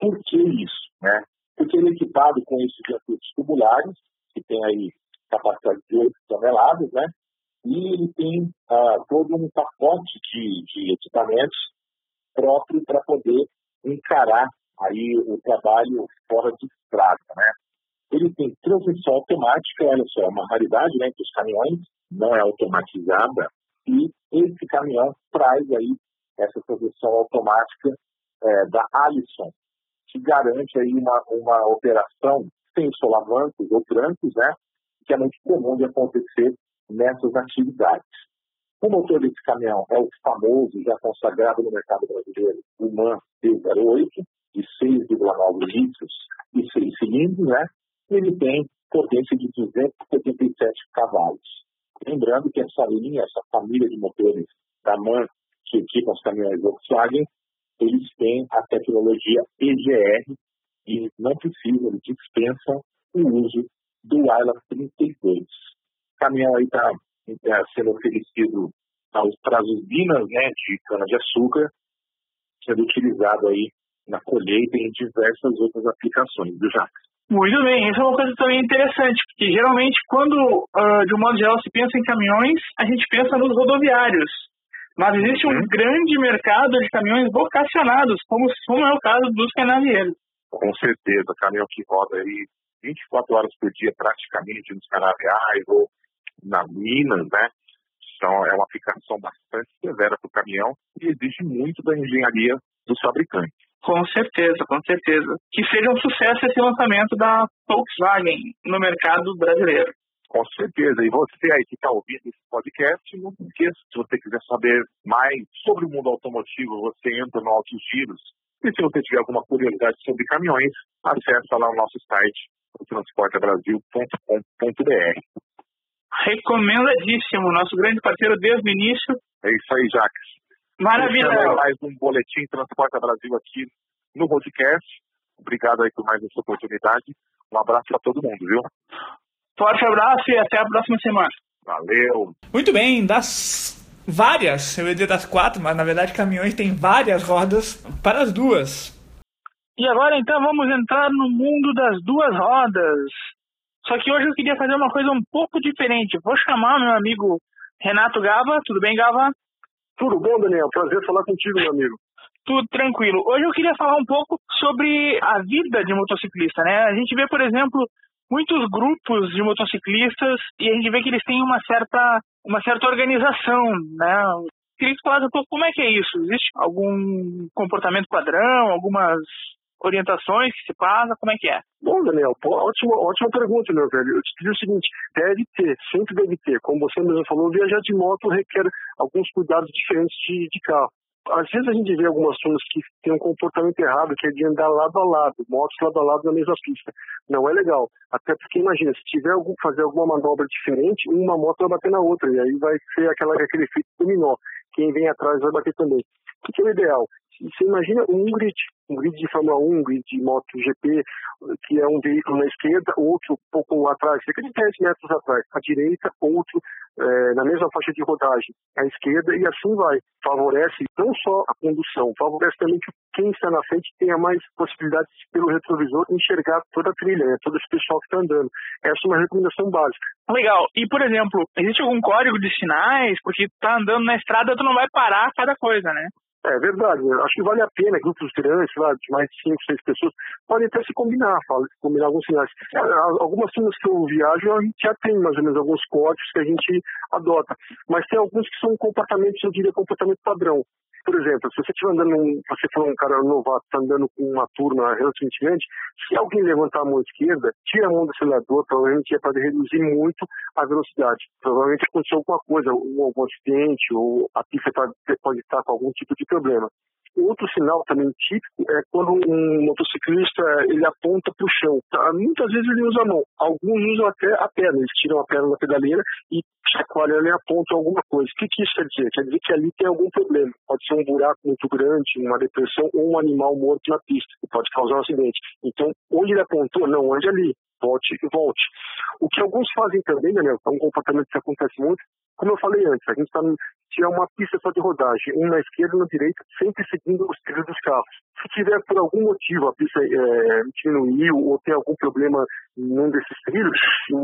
Por que isso? Né? Porque ele é equipado com esses circuitos tubulares, que tem aí capacidade de 8 toneladas, né? E ele tem ah, todo um pacote de, de equipamentos próprio para poder encarar aí o trabalho fora de estrada, né? Ele tem transmissão automática, olha só, é uma raridade, né, que os caminhões não é automatizada e esse caminhão traz aí essa transmissão automática é, da Allison, que garante aí uma, uma operação sem solavancos ou trancos, né, que é muito comum de acontecer nessas atividades. O motor desse caminhão é o famoso, já consagrado no mercado brasileiro, o MAN D08, de 6,9 litros e 6 cilindros, né? Ele tem potência de 277 cavalos. Lembrando que essa linha, essa família de motores da MAN que equipam os caminhões Volkswagen, eles têm a tecnologia EGR e não precisam, dispensam o uso do ILA 32. O caminhão aí está tá sendo oferecido para as usinas né, de cana-de-açúcar, sendo utilizado aí na colheita e em diversas outras aplicações do Jacques. Muito bem, isso é uma coisa também interessante, porque geralmente quando, uh, de um modo geral, se pensa em caminhões, a gente pensa nos rodoviários. Mas existe um uhum. grande mercado de caminhões vocacionados, como, como é o caso dos canavieiros. Com certeza, caminhão que roda aí 24 horas por dia praticamente nos canaviais ou na Minas, né? Então é uma aplicação bastante severa para o caminhão e exige muito da engenharia dos fabricantes. Com certeza, com certeza. Que seja um sucesso esse lançamento da Volkswagen no mercado brasileiro. Com certeza. E você aí que está ouvindo esse podcast, não esqueça, se você quiser saber mais sobre o mundo automotivo, você entra no Altos Giros. E se você tiver alguma curiosidade sobre caminhões, acesse lá o nosso site, transportebrasil.com.br. Recomendadíssimo, nosso grande parceiro desde o início. É isso aí, Jacques. Maravilha. Mais um boletim Transporta Brasil aqui no podcast. Obrigado aí por mais essa oportunidade. Um abraço para todo mundo, viu? Forte abraço e até a próxima semana. Valeu. Muito bem, das várias, eu ia dizer das quatro, mas na verdade caminhões têm várias rodas para as duas. E agora então vamos entrar no mundo das duas rodas. Só que hoje eu queria fazer uma coisa um pouco diferente. Vou chamar meu amigo Renato Gava. Tudo bem, Gava? Tudo bom, Daniel? Prazer falar contigo, meu amigo. Tudo tranquilo. Hoje eu queria falar um pouco sobre a vida de motociclista, né? A gente vê, por exemplo, muitos grupos de motociclistas e a gente vê que eles têm uma certa, uma certa organização, né? Queria que falasse um pouco como é que é isso. Existe algum comportamento padrão, algumas orientações que se passa? Como é que é? Bom, Daniel, pô, ótima, ótima pergunta, meu velho. Eu te digo o seguinte, deve ter, sempre deve ter. Como você mesmo falou, viajar de moto requer alguns cuidados diferentes de, de carro. Às vezes a gente vê algumas pessoas que têm um comportamento errado, que é de andar lado a lado, motos lado a lado na mesma pista. Não é legal. Até porque, imagina, se tiver algum, fazer alguma manobra diferente, uma moto vai bater na outra, e aí vai ser aquela, aquele efeito dominó. Quem vem atrás vai bater também. O que é o ideal? Você imagina um grid, um grid de Fórmula 1, um grid de MotoGP, que é um veículo na esquerda, outro um pouco atrás, cerca de 10 metros atrás, à direita, outro é, na mesma faixa de rodagem à esquerda, e assim vai. Favorece não só a condução, favorece também que quem está na frente tenha mais possibilidades pelo retrovisor enxergar toda a trilha, né, todo esse pessoal que está andando. Essa é uma recomendação básica. Legal. E, por exemplo, existe algum código de sinais? Porque tá andando na estrada, tu não vai parar cada coisa, né? É verdade, acho que vale a pena, grupos grandes, lá, de mais de 5, 6 pessoas, podem até se combinar, fala, combinar alguns sinais. É, algumas turmas que eu viajo, a gente já tem mais ou menos alguns códigos que a gente adota, mas tem alguns que são comportamentos, eu diria, comportamento padrão. Por exemplo, se você estiver andando, você for um cara novato, está andando com uma turma relativamente se alguém levantar a mão esquerda, tira a mão do acelerador, provavelmente é para reduzir muito a velocidade. Provavelmente aconteceu alguma coisa, ou algum acidente, ou a pista tá, pode estar com algum tipo de problema. Outro sinal também típico é quando um motociclista ele aponta para o chão. Tá? Muitas vezes ele usa a mão, alguns usam até a perna, eles tiram a perna da pedaleira e chacoalham e apontam alguma coisa. O que, que isso quer dizer? Quer dizer que ali tem algum problema. Pode ser um buraco muito grande, uma depressão ou um animal morto na pista, que pode causar um acidente. Então, onde ele apontou, não ande ali volte e volte. O que alguns fazem também, Daniel, é um comportamento que acontece muito, como eu falei antes, a gente está tinha uma pista só de rodagem, um na esquerda e na direita, sempre seguindo os trilhos dos carros. Se tiver por algum motivo a pista é, diminuiu ou tem algum problema em um desses trilhos,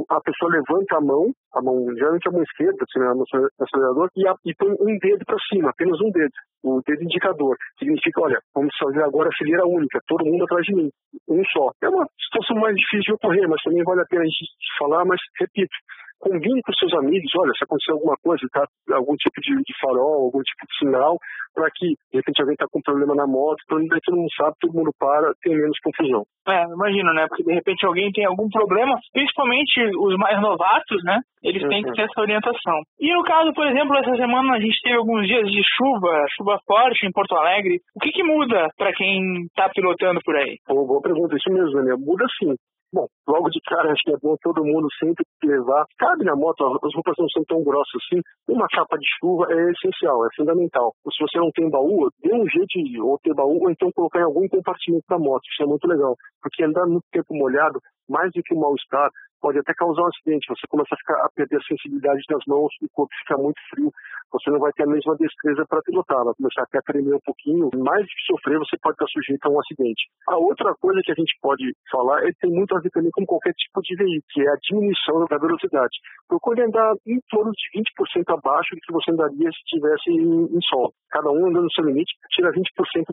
a pessoa levanta a mão, a mão geralmente a mão esquerda, assim, no acelerador, e, a, e põe um dedo para cima, apenas um dedo, o dedo indicador. Significa, olha, vamos fazer agora a fileira única, todo mundo atrás de mim, um só. É uma situação mais difícil de ocorrer, mas também vale a pena a gente falar, mas repito, combine com seus amigos, olha, se acontecer alguma coisa, tá, algum tipo de, de farol, algum tipo de sinal, para que, de repente, alguém está com um problema na moto, então daí todo mundo sabe, todo mundo para, tem menos confusão. É, imagino, né? Porque de repente alguém tem algum problema, principalmente os mais novatos, né? Eles uhum. têm que uhum. ter essa orientação. E no caso, por exemplo, essa semana a gente teve alguns dias de chuva, chuva forte em Porto Alegre. O que, que muda para quem está pilotando por aí? Pô, boa pergunta, isso mesmo, Daniel. Muda sim. Bom, logo de cara acho que é bom todo mundo sempre levar. Cabe na moto, as roupas não são tão grossas assim. Uma capa de chuva é essencial, é fundamental. Se você não tem baú, dê um jeito de ou ter baú ou então colocar em algum compartimento da moto. Isso é muito legal. Porque andar muito tempo molhado, mais do que o mal-estar, pode até causar um acidente. Você começa a, ficar, a perder a sensibilidade das mãos, o corpo fica muito frio, você não vai ter a mesma destreza para pilotar, vai começar até a tremer um pouquinho. Mais que sofrer, você pode estar sujeito a um acidente. A outra coisa que a gente pode falar é que tem muito a ver também com qualquer tipo de veículo, que é a diminuição da velocidade. Procure andar em torno de 20% abaixo do que você andaria se estivesse em, em solo. Cada um andando no seu limite, tira 20%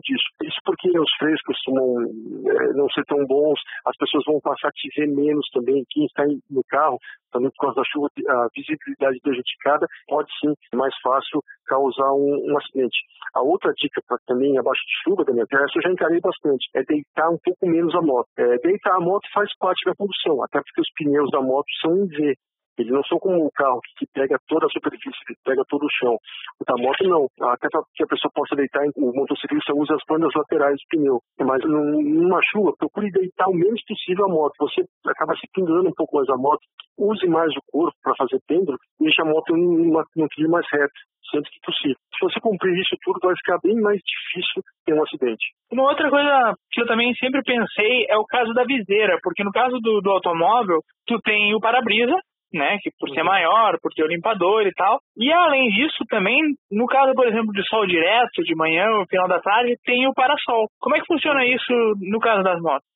disso. Isso porque os freios costumam é, não ser tão bons, as pessoas vão passar a te ver menos também. Quem está no carro, também por causa da chuva, a visibilidade prejudicada, pode sim, mais fácil, causar um, um acidente. A outra dica para também abaixo de chuva, Daniel, que essa eu já encarei bastante, é deitar um pouco menos a moto. É, deitar a moto faz parte da condução, até porque os pneus da moto são em V. Eles não são como um carro que pega toda a superfície, que pega todo o chão. O da moto não. Até para que a pessoa possa deitar, o motociclista usa as bandas laterais do pneu. Mas numa chuva, procure deitar o menos possível a moto. Você acaba se pendurando um pouco mais a moto. Use mais o corpo para fazer penduro e deixe a moto num trilho mais reto sempre que possível. Se você cumprir isso tudo, vai ficar bem mais difícil ter um acidente. Uma outra coisa que eu também sempre pensei é o caso da viseira, porque no caso do, do automóvel, tu tem o para-brisa, né? Que por ser uhum. maior, por ter o limpador e tal. E além disso, também, no caso, por exemplo, de sol direto, de manhã ou final da tarde, tem o parasol. Como é que funciona isso no caso das motos?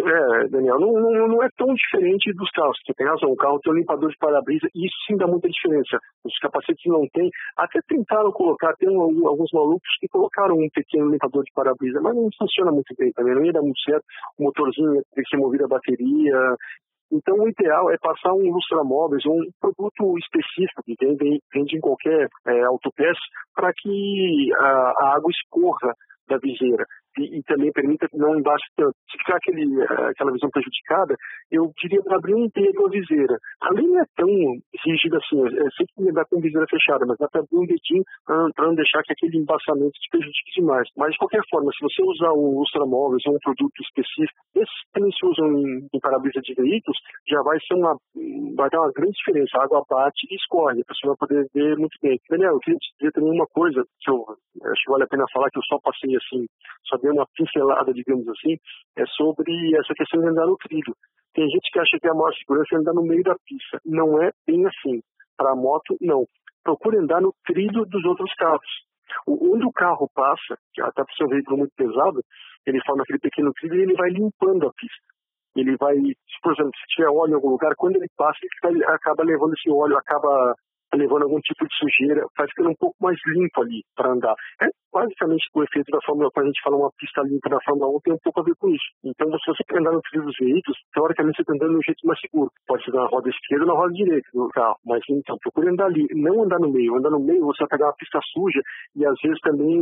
É, Daniel, não, não, não, é tão diferente dos carros. Você tem razão, o carro tem um limpador de para-brisa e isso sim dá muita diferença. Os capacetes não têm. Até tentaram colocar, tem alguns malucos que colocaram um pequeno limpador de para-brisa, mas não funciona muito bem também, não ia dar muito certo. O motorzinho tem que ser movido a bateria, então, o ideal é passar um lustramóveis, um produto específico que vende, vende em qualquer é, autopeça, para que a, a água escorra da viseira e, e, também permita que não embaixo tanto. Se ficar aquele, eh, aquela visão prejudicada, eu diria para abrir um dedo a viseira. A linha é tão rígida assim, é sempre dá com viseira fechada, mas dá para abrir um dedinho para não deixar que aquele embaçamento te prejudique demais. Mas, de qualquer forma, se você usar um lustramóveis ou um produto específico, esses que se usam em, em para-brisa de veículos, já vai ser uma, vai dar uma grande diferença. A água bate e escorre, a pessoa vai poder ver muito bem. Daniel, eu queria dizer também uma coisa que eu acho que vale a pena falar, que eu só passei assim, só dei uma pincelada, digamos assim, é sobre essa questão de andar no trilho. Tem gente que acha que a maior segurança é andar no meio da pista. Não é bem assim. Para a moto, não. Procure andar no trilho dos outros carros. O, onde o carro passa, que até para o seu veículo muito pesado, ele forma aquele pequeno trilho e ele vai limpando a pista. Ele vai, por exemplo, se tiver óleo em algum lugar, quando ele passa, ele acaba levando esse óleo, acaba levando algum tipo de sujeira, vai ficando um pouco mais limpo ali para andar. É basicamente o efeito da Fórmula 1, quando a gente fala uma pista limpa na Fórmula 1, tem um pouco a ver com isso. Então, se você andar no trilho dos veículos, teoricamente você está andando no jeito mais seguro. Pode ser na roda esquerda ou na roda direita do carro, mas então, procure andar ali, não andar no meio. Andar no meio, você vai pegar uma pista suja e às vezes também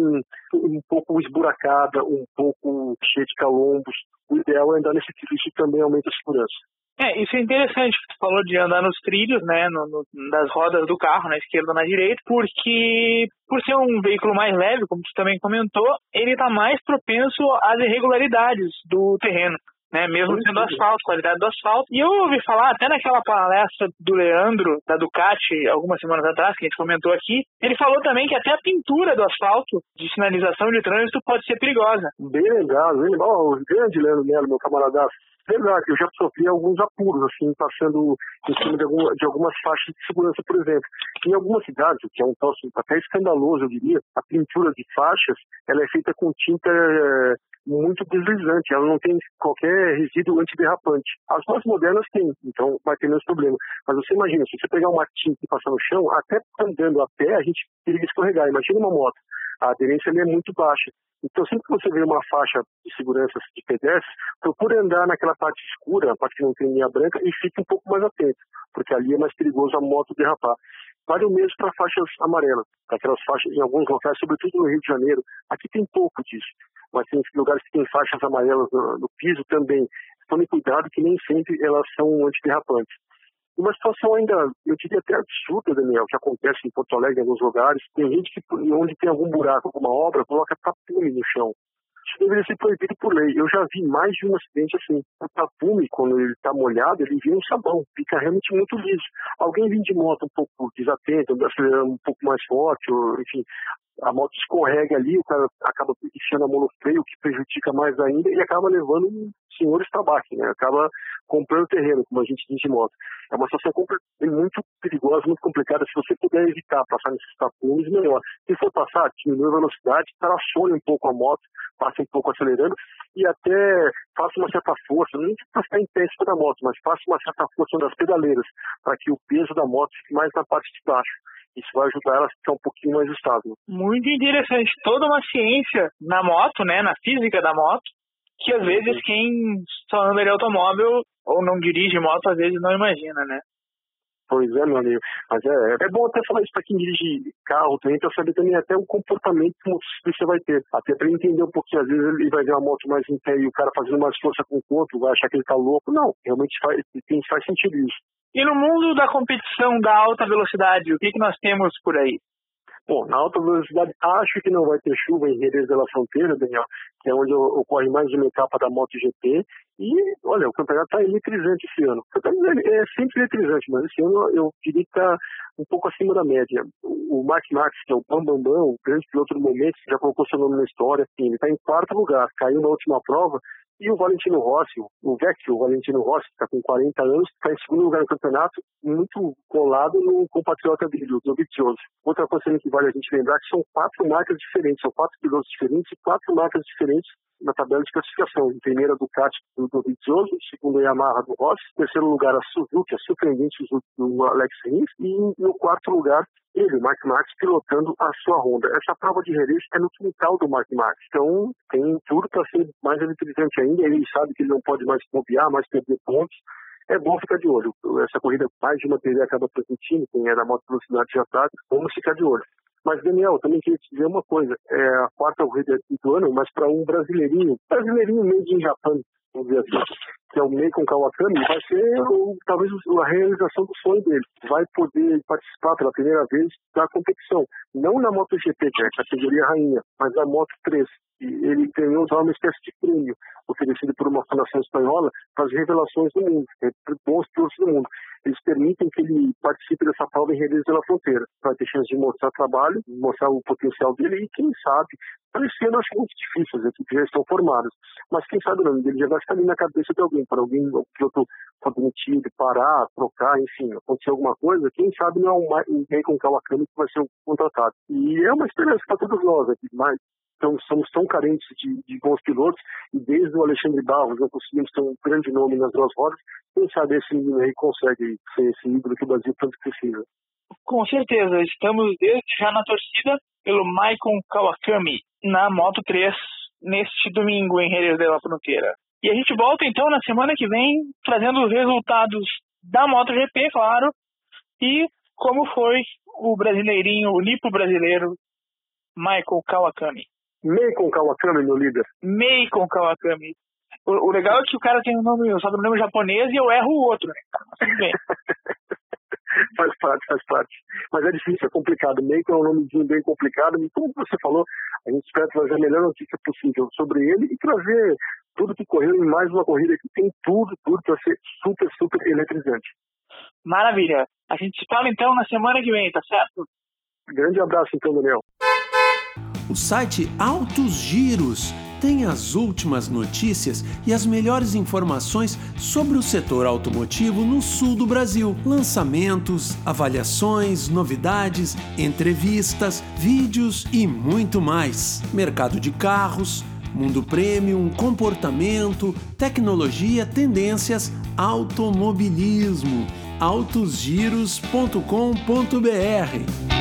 um pouco esburacada, um pouco cheia de calombos. O ideal é andar nesse trilho, isso também aumenta a segurança. É, isso é interessante. Você falou de andar nos trilhos, né, no, no, das rodas do carro, na esquerda ou na direita, porque por ser um veículo mais leve, como você também comentou, ele está mais propenso às irregularidades do terreno. Né, mesmo sendo asfalto, qualidade do asfalto. E eu ouvi falar, até naquela palestra do Leandro, da Ducati, algumas semanas atrás, que a gente comentou aqui, ele falou também que até a pintura do asfalto de sinalização de trânsito pode ser perigosa. Bem legal, bem legal. O grande Leandro Melo, meu camarada verdade, eu já sofri alguns apuros, assim, passando em cima de, de algumas faixas de segurança, por exemplo. Em algumas cidades, o que é um troço até escandaloso, eu diria, a pintura de faixas, ela é feita com tinta é, muito deslizante, ela não tem qualquer resíduo antiderrapante. As mais modernas têm, então vai ter menos problema. Mas você imagina, se você pegar uma tinta e passar no chão, até andando a pé, a gente teria que escorregar. Imagina uma moto. A aderência é muito baixa. Então, sempre que você vê uma faixa de segurança de pedestres, procure andar naquela parte escura, a parte que não tem linha branca, e fique um pouco mais atento, porque ali é mais perigoso a moto derrapar. Vale o mesmo para faixas amarelas, aquelas faixas em alguns locais, sobretudo no Rio de Janeiro. Aqui tem pouco disso, mas tem lugares que tem faixas amarelas no, no piso também. Tome cuidado que nem sempre elas são antiderrapantes uma situação ainda, eu diria até absurda, Daniel, que acontece em Porto Alegre, em alguns lugares. Tem gente que, onde tem algum buraco, alguma obra, coloca tapume no chão. Isso deveria ser proibido por lei. Eu já vi mais de um acidente assim. O tapume, quando ele está molhado, ele vira um sabão, fica realmente muito liso. Alguém vem de moto um pouco desatento, acelerando um pouco mais forte, ou, enfim, a moto escorrega ali, o cara acaba enfiando a mão no freio, o que prejudica mais ainda, e acaba levando um senhor estabaque, né? Acaba comprando terreno, como a gente diz de moto. É uma situação muito perigosa, muito complicada. Se você puder evitar passar nesses tapumes, melhor. Se for passar, diminui a velocidade, tracione um pouco a moto, passe um pouco acelerando e até faça uma certa força, não para ficar em pé da moto, mas faça uma certa força nas pedaleiras, para que o peso da moto fique mais na parte de baixo. Isso vai ajudar ela a ficar um pouquinho mais estável. Muito interessante. Toda uma ciência na moto, né, na física da moto, que às vezes quem só anda de automóvel ou não dirige moto, às vezes não imagina, né? Pois é, meu amigo. Mas é, é bom até falar isso para quem dirige carro também, para saber também até o comportamento que motociclista vai ter. Até para entender um pouquinho, às vezes ele vai ver uma moto mais em pé e o cara fazendo mais força com o corpo, vai achar que ele tá louco. Não, realmente faz, tem, faz sentido isso. E no mundo da competição da alta velocidade, o que, que nós temos por aí? Bom, na alta velocidade, acho que não vai ter chuva em Jerez da Fronteira, Daniel, que é onde ocorre mais uma etapa da MotoGP. E, olha, o campeonato está eletrizante esse ano. É sempre eletrizante, mas esse ano eu diria que está um pouco acima da média. O Mark Marx, que é o Bambambam, Bam Bam, o grande piloto do momento, já colocou seu nome na história, ele está em quarto lugar, caiu na última prova, e o Valentino Rossi, o vecchio Valentino Rossi, que está com 40 anos, está em segundo lugar no campeonato, muito colado no compatriota dele, o Dovizioso. Outra coisa que vale a gente lembrar que são quatro marcas diferentes, são quatro pilotos diferentes e quatro marcas diferentes na tabela de classificação. Em primeiro, a Ducati do Dovizioso, em segundo, a Yamaha do Rossi, em terceiro lugar, a Suzuki, a surpreendente Suzuki do Alex Rins, e no quarto lugar, ele, o Mark Marx, pilotando a sua Honda. Essa prova de release é no quintal do Mark Marx. Então, tem tudo para ser mais eletrizante ainda. Ele sabe que ele não pode mais bobear, mais perder pontos. É bom ficar de olho. Essa corrida, mais de uma TV acaba transmitindo, quem é da moto velocidade já sabe. Vamos ficar de olho. Mas, Daniel, também queria te dizer uma coisa. É a quarta corrida do ano, mas para um brasileirinho, brasileirinho meio de Japão, vamos dizer assim, que é o Meikon Kawakami, vai ser talvez a realização do sonho dele. Vai poder participar pela primeira vez da competição. Não na MotoGP, que é a categoria rainha, mas na Moto 3. Ele ganhou uma espécie de prêmio oferecido por uma fundação espanhola para as revelações do mundo, é, bons pilotos do mundo. eles permitem que ele participe dessa prova em Redes pela Fronteira. Vai ter chance de mostrar trabalho, mostrar o potencial dele e, quem sabe, para eu acho muito difícil, as equipes já estão formadas. Mas quem sabe o nome já vai ficar ali na cabeça de alguém, para alguém, o piloto for demitido, parar, trocar, enfim, acontecer alguma coisa, quem sabe não é um Bacon Kawakami que vai ser contratado. E é uma esperança para todos nós aqui, mas então, somos tão carentes de, de, bons pilotos e desde o Alexandre Barros não conseguimos ter um grande nome nas duas rodas. Quem sabe esse menino aí consegue ser esse ídolo que o Brasil tanto precisa. Com certeza, estamos desde já na torcida pelo Maicon Kawakami na Moto 3 neste domingo em de la Fronteira. E a gente volta então na semana que vem trazendo os resultados da MotoGP, claro, e como foi o brasileirinho, o nipo brasileiro Michael Kawakami. Meikon Kawakami, meu líder. Meikon Kawakami. O, o, legal é que o cara tem um nome, só nome japonês e eu erro o outro, né? Tudo bem. faz parte, faz parte. Mas é difícil, é complicado. Meikon é um nomezinho bem complicado. E como você falou, a gente espera trazer a melhor notícia possível sobre ele e trazer tudo que correu em mais uma corrida que tem tudo, tudo para ser super, super eletrizante. Maravilha. A gente se fala então na semana que vem, tá certo? Grande abraço então, Daniel. O site Altos Giros tem as últimas notícias e as melhores informações sobre o setor automotivo no sul do Brasil. Lançamentos, avaliações, novidades, entrevistas, vídeos e muito mais. Mercado de carros, mundo premium, comportamento, tecnologia, tendências, automobilismo. autosgiros.com.br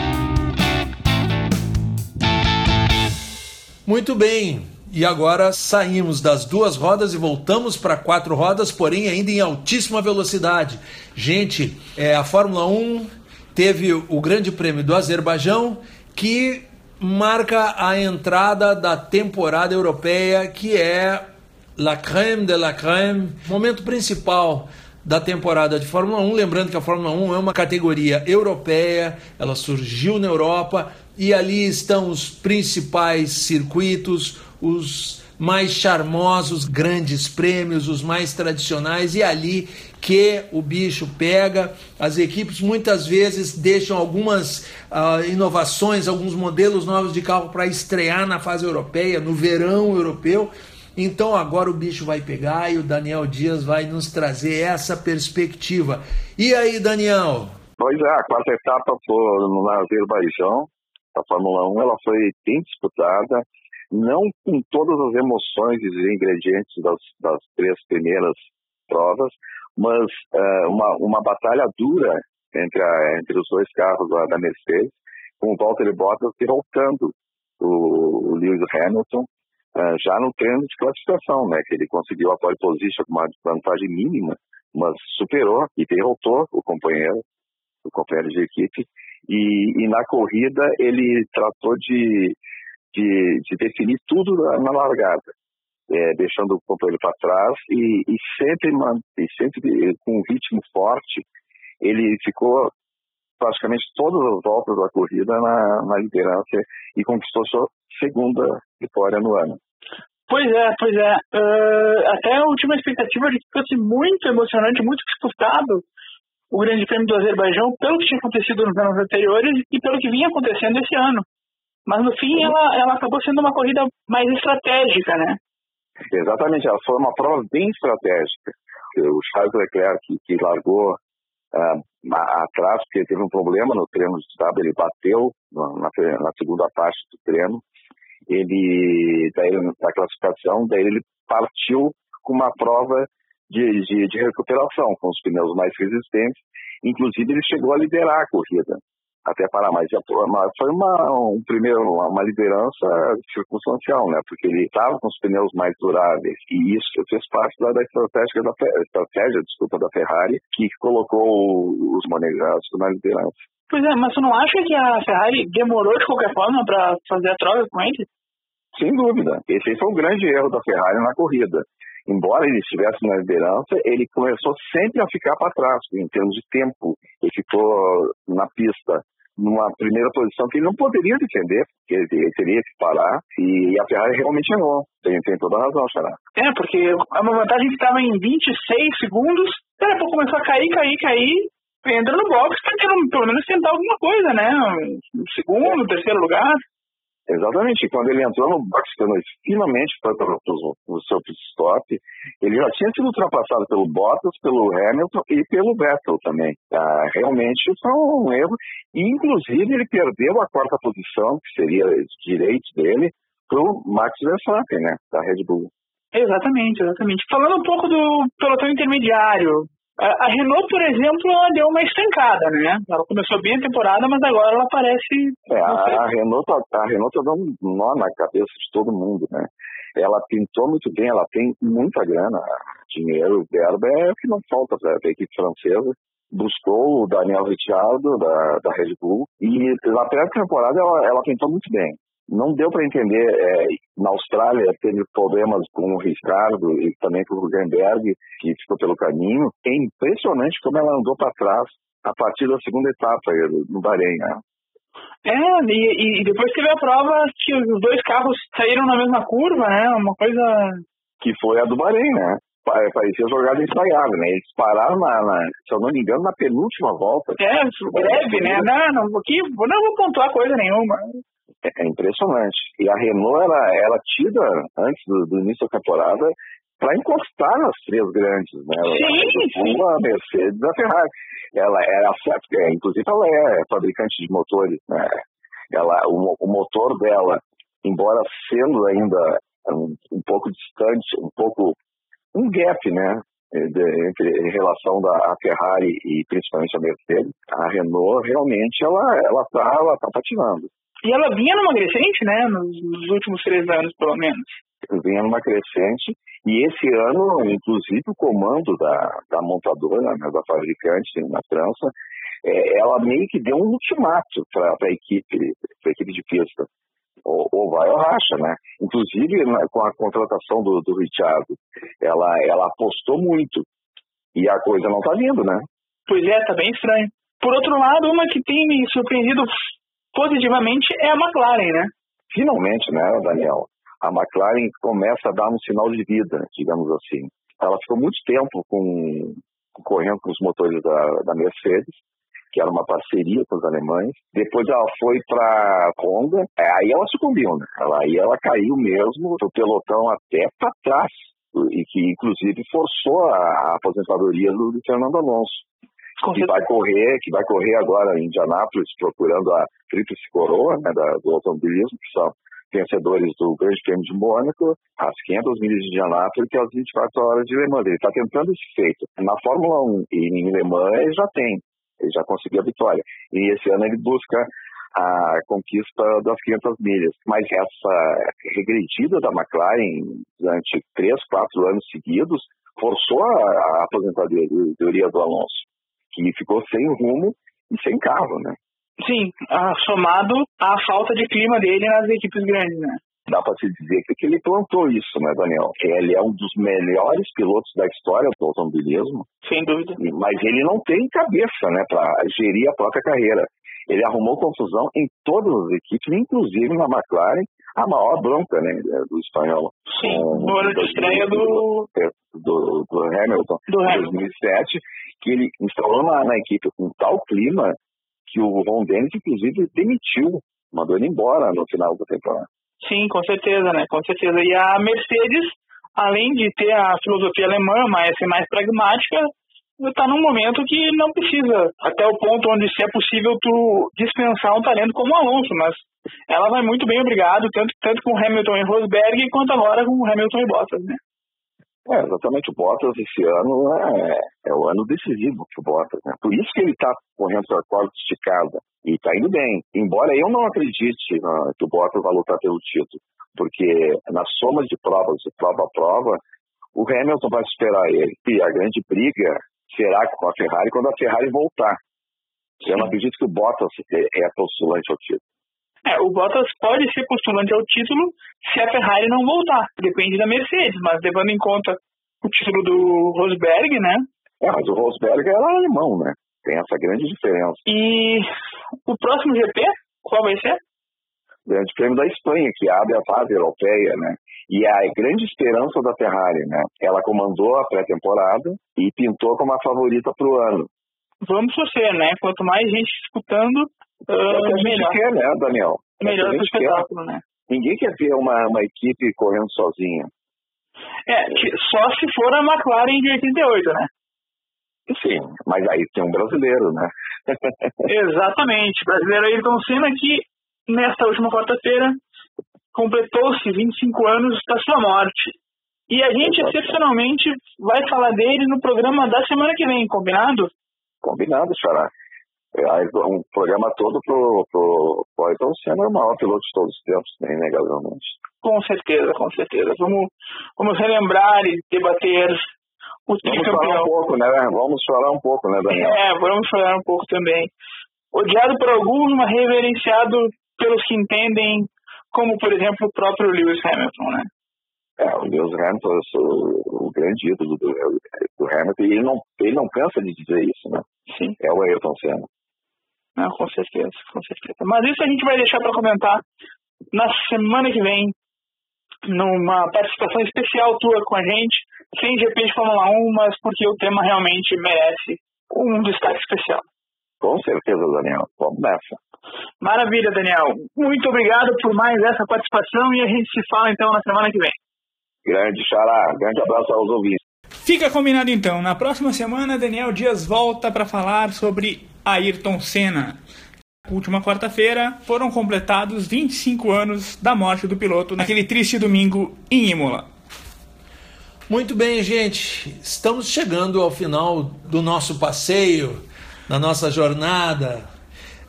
Muito bem. E agora saímos das duas rodas e voltamos para quatro rodas, porém ainda em altíssima velocidade. Gente, é, a Fórmula 1 teve o Grande Prêmio do Azerbaijão que marca a entrada da temporada europeia, que é la crème de la crème, momento principal da temporada de Fórmula 1. Lembrando que a Fórmula 1 é uma categoria europeia, ela surgiu na Europa e ali estão os principais circuitos, os mais charmosos grandes prêmios, os mais tradicionais, e ali que o bicho pega. As equipes muitas vezes deixam algumas uh, inovações, alguns modelos novos de carro para estrear na fase europeia, no verão europeu. Então agora o bicho vai pegar e o Daniel Dias vai nos trazer essa perspectiva. E aí, Daniel? Pois é, a quarta etapa foi no Azerbaijão. A Fórmula 1 ela foi bem disputada, não com todas as emoções e ingredientes das, das três primeiras provas, mas uh, uma, uma batalha dura entre, a, entre os dois carros da, Mercedes, com o Valtteri Bottas derrotando o, o Lewis Hamilton uh, já no treino de classificação, né, que ele conseguiu a pole position com uma vantagem mínima, mas superou e derrotou o companheiro, o companheiro de equipe, e, e na corrida ele tratou de, de, de definir tudo na, largada. É, deixando o companheiro para trás e, e sempre, e sempre com um ritmo forte, ele ficou praticamente todas as voltas da corrida na, na liderança e conquistou sua segunda vitória no ano. Pois é, pois é. Uh, até a última expectativa de que fosse muito emocionante, muito disputado o Grande Prêmio do Azerbaijão pelo que tinha acontecido nos anos anteriores e pelo que vinha acontecendo esse ano. Mas no fim ela, ela acabou sendo uma corrida mais estratégica, né? Exatamente, ela foi uma prova bem estratégica. O Charles Leclerc, que, que largou uh, atrás, porque teve um problema no treino de sábado, ele bateu na, na segunda parte do treino, ele, daí, na classificação, daí ele partiu com uma prova de, de, de, recuperação, com os pneus mais resistentes. Inclusive, ele chegou a liderar a corrida, até parar mais. Foi uma, um primeiro, uma liderança circunstancial, né? porque ele estava com os pneus mais duráveis. E isso fez parte da, da estratégia, da, estratégia desculpa, da Ferrari, que colocou os monegascos na liderança. Pois é, mas você não acha que a Ferrari demorou de qualquer forma para fazer a troca com ele? Sem dúvida. Esse foi o grande erro da Ferrari na corrida embora ele estivesse na liderança, ele começou sempre a ficar para trás em termos de tempo. Ele ficou na pista numa primeira posição que ele não poderia defender, porque ele teria que parar, e a Ferrari realmente errou. Tem, tem toda a razão, Xará. É, porque é uma vantagem que estava em 26 segundos, Daqui a pouco começou a cair, cair, cair. Entra no box pra ter, pelo menos tentar alguma coisa, né? Um segundo, terceiro lugar. Exatamente. Quando ele entrou no box, finalmente foi para o seu pit ele já tinha sido ultrapassado pelo Bottas, pelo Hamilton e pelo Vettel também. Ah, realmente foi um erro. E, inclusive, ele perdeu a quarta posição, que seria direito dele, para o Max Verstappen, né, da Red Bull. Exatamente, exatamente. Falando um pouco do pelotão intermediário, a Renault, por exemplo, ela deu uma estancada, né? Ela começou bem a temporada, mas agora ela parece. É, a, Renault tá, a Renault tá dando um nó na cabeça de todo mundo, né? Ela pintou muito bem, ela tem muita grana, dinheiro, verba é o que não falta para a equipe francesa. Buscou o Daniel Ricciardo da, da Red Bull e na pré-temporada ela, ela pintou muito bem não deu para entender. É, na Austrália teve problemas com o Ricardo e também com o Hugenberg, que ficou pelo caminho. É impressionante como ela andou para trás a partir da segunda etapa no Bahrein. Né? É, e, e, depois teve a prova que os dois carros saíram na mesma curva, né? Uma coisa. Que foi a do Bahrein, né? Parecia jogada ensaiada, né? Eles pararam, na, na, se eu não me engano, na penúltima volta. É, breve, né? Não, não, aqui, não vou pontuar coisa nenhuma. É impressionante. E a Renault era, era tida, antes do, do início da temporada, para encostar nas três grandes, né? Sim. A Mercedes a Ferrari. Ela era é, inclusive ela é fabricante de motores, né? Ela, o, o motor dela, embora sendo ainda um, um, pouco distante, um pouco um gap, né? De, entre em relação da Ferrari e principalmente a Mercedes, a Renault realmente ela ela tá ela tá patinando. E ela vinha numa crescente, né? Nos, nos últimos três anos, pelo menos. Vinha numa crescente. E esse ano, inclusive, o comando da, da montadora, né, da fabricante na França, é, ela meio que deu um ultimato para a equipe, pra equipe de pista. Ou, ou, vai ou racha, né? Inclusive, na, com a contratação do, do Richard, ela, ela apostou muito. E a coisa não está vindo, né? Pois é, tá bem estranho. Por outro lado, uma que tem me surpreendido positivamente é a McLaren, né? Finalmente, né, Daniel? A McLaren começa a dar um sinal de vida, digamos assim. Ela ficou muito tempo com, correndo com os motores da, da Mercedes, que era uma parceria com os alemães. Depois ela foi para Honda, é, aí ela sucumbiu, né? Ela, aí ela caiu mesmo o pelotão até para trás, e que inclusive forçou a, a aposentadoria do, do Fernando Alonso que vai correr, que vai correr agora em Indianápolis, procurando a tríplice coroa né, da, do automobilismo, que são vencedores do Grande Prêmio de Mônaco, as 500 milhas de Indianápolis e as 24 horas de Le Mans. Ele está tentando esse feito. Na Fórmula 1 e em Le Mans ele já tem, ele já conseguiu a vitória. E esse ano ele busca a conquista das 500 milhas. Mas essa regredida da McLaren durante três, quatro anos seguidos forçou a, a aposentadoria do Alonso que ficou sem rumo e sem carro, né? Sim, ah, somado à falta de clima dele nas equipes grandes, né? Dá para se dizer que ele plantou isso, né, Daniel? Ele é um dos melhores pilotos da história do automobilismo. Sem dúvida. Mas ele não tem cabeça, né, para gerir a própria carreira. Ele arrumou confusão em todas as equipes, inclusive na McLaren, a maior bronca né, do espanhol. Sim, no ano de estreia do... do, do Hamilton, do Hamilton. 2007, que ele instalou na, na equipe com tal clima que o Ron Dennis, inclusive, demitiu, mandou ele embora no final da temporada. Sim, com certeza, né? Com certeza. E a Mercedes, além de ter a filosofia alemã, mas ser mais pragmática, está num momento que não precisa, até o ponto onde se é possível tu dispensar um talento como o Alonso, mas ela vai muito bem, obrigado, tanto, tanto com Hamilton e Rosberg, quanto agora com Hamilton e Bottas, né? É, exatamente, o Bottas esse ano é, é o ano decisivo para o Bottas, né? Por isso que ele está correndo com a corda esticada e está indo bem. Embora eu não acredite uh, que o Bottas vai lutar pelo título, porque na soma de provas, de prova a prova, o Hamilton vai superar ele. E a grande briga será com a Ferrari quando a Ferrari voltar. Eu não acredito que o Bottas é, é postulante ao título. É, o Bottas pode ser postulante ao título se a Ferrari não voltar. Depende da Mercedes, mas levando em conta o título do Rosberg, né? É, mas o Rosberg era alemão, né? Tem essa grande diferença. E o próximo GP, qual vai ser? Grande Prêmio da Espanha, que abre a fase europeia, né? E a grande esperança da Ferrari, né? Ela comandou a pré-temporada e pintou como a favorita para o ano. Vamos torcer, né? Quanto mais gente disputando, é o que a gente melhor. quer, né, Daniel? É o Melhor gente quer. espetáculo, né? Ninguém quer ver uma, uma equipe correndo sozinha. É, que- só se for a McLaren de 88, né? Sim, mas aí tem um brasileiro, né? Exatamente. Brasileiro Ayrton Senna que, nesta última quarta-feira, completou-se 25 anos da sua morte. E a gente, excepcionalmente, vai falar dele no programa da semana que vem, combinado? Combinado, Xará. É, aí, Um programa todo pro, pro, pro Ayrton Senna, o maior piloto de todos os tempos, né, inegavelmente. Com certeza, com certeza. Vamos, vamos relembrar e debater o Vamos falar um tricampeão. pouco, né? Vamos falar um pouco, né, Daniel? É, vamos falar um pouco também. Odiado por alguns, mas reverenciado pelos que entendem, como, por exemplo, o próprio Lewis Hamilton, né? É, o Lewis Hamilton, eu sou o grande ídolo do, do Hamilton, e ele não, ele não cansa de dizer isso, né? Sim. É o Ayrton Senna. Não, com certeza, com certeza. Mas isso a gente vai deixar para comentar na semana que vem, numa participação especial tua com a gente, sem GP de Fórmula 1, mas porque o tema realmente merece um destaque especial. Com certeza, Daniel. Vamos nessa. Maravilha, Daniel. Muito obrigado por mais essa participação e a gente se fala então na semana que vem. Grande Xará, grande abraço aos ouvintes. Fica combinado então. Na próxima semana, Daniel Dias volta para falar sobre Ayrton Senna. Última quarta-feira foram completados 25 anos da morte do piloto naquele triste domingo em Imola. Muito bem, gente. Estamos chegando ao final do nosso passeio, da nossa jornada,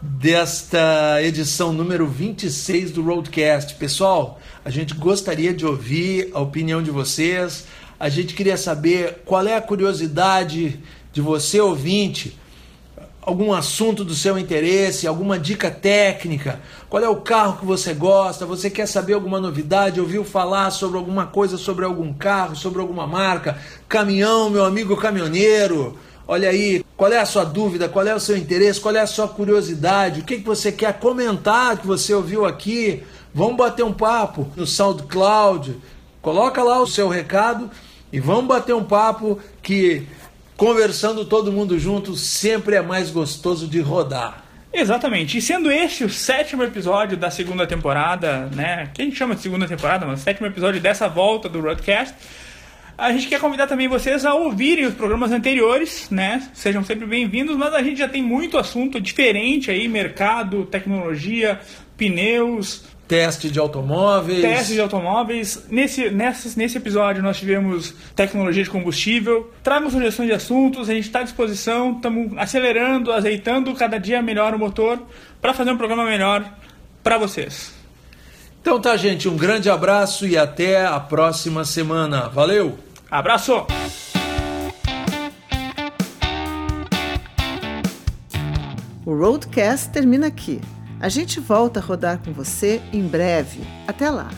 desta edição número 26 do Roadcast. Pessoal, a gente gostaria de ouvir a opinião de vocês. A gente queria saber qual é a curiosidade de você, ouvinte, algum assunto do seu interesse, alguma dica técnica, qual é o carro que você gosta, você quer saber alguma novidade, ouviu falar sobre alguma coisa sobre algum carro, sobre alguma marca, caminhão, meu amigo caminhoneiro. Olha aí, qual é a sua dúvida, qual é o seu interesse, qual é a sua curiosidade, o que, que você quer comentar que você ouviu aqui? Vamos bater um papo no SoundCloud. Coloca lá o seu recado e vamos bater um papo que conversando todo mundo junto sempre é mais gostoso de rodar. Exatamente. E sendo este o sétimo episódio da segunda temporada, né? Que a gente chama de segunda temporada, mas sétimo episódio dessa volta do Roadcast. A gente quer convidar também vocês a ouvirem os programas anteriores, né? Sejam sempre bem-vindos, mas a gente já tem muito assunto diferente aí, mercado, tecnologia, pneus, Teste de automóveis. testes de automóveis. Nesse, nessas, nesse episódio nós tivemos tecnologia de combustível. Tragam sugestões de assuntos, a gente está à disposição, estamos acelerando, azeitando cada dia melhor o motor para fazer um programa melhor para vocês. Então tá, gente, um grande abraço e até a próxima semana. Valeu! Abraço! O Roadcast termina aqui. A gente volta a rodar com você em breve. Até lá!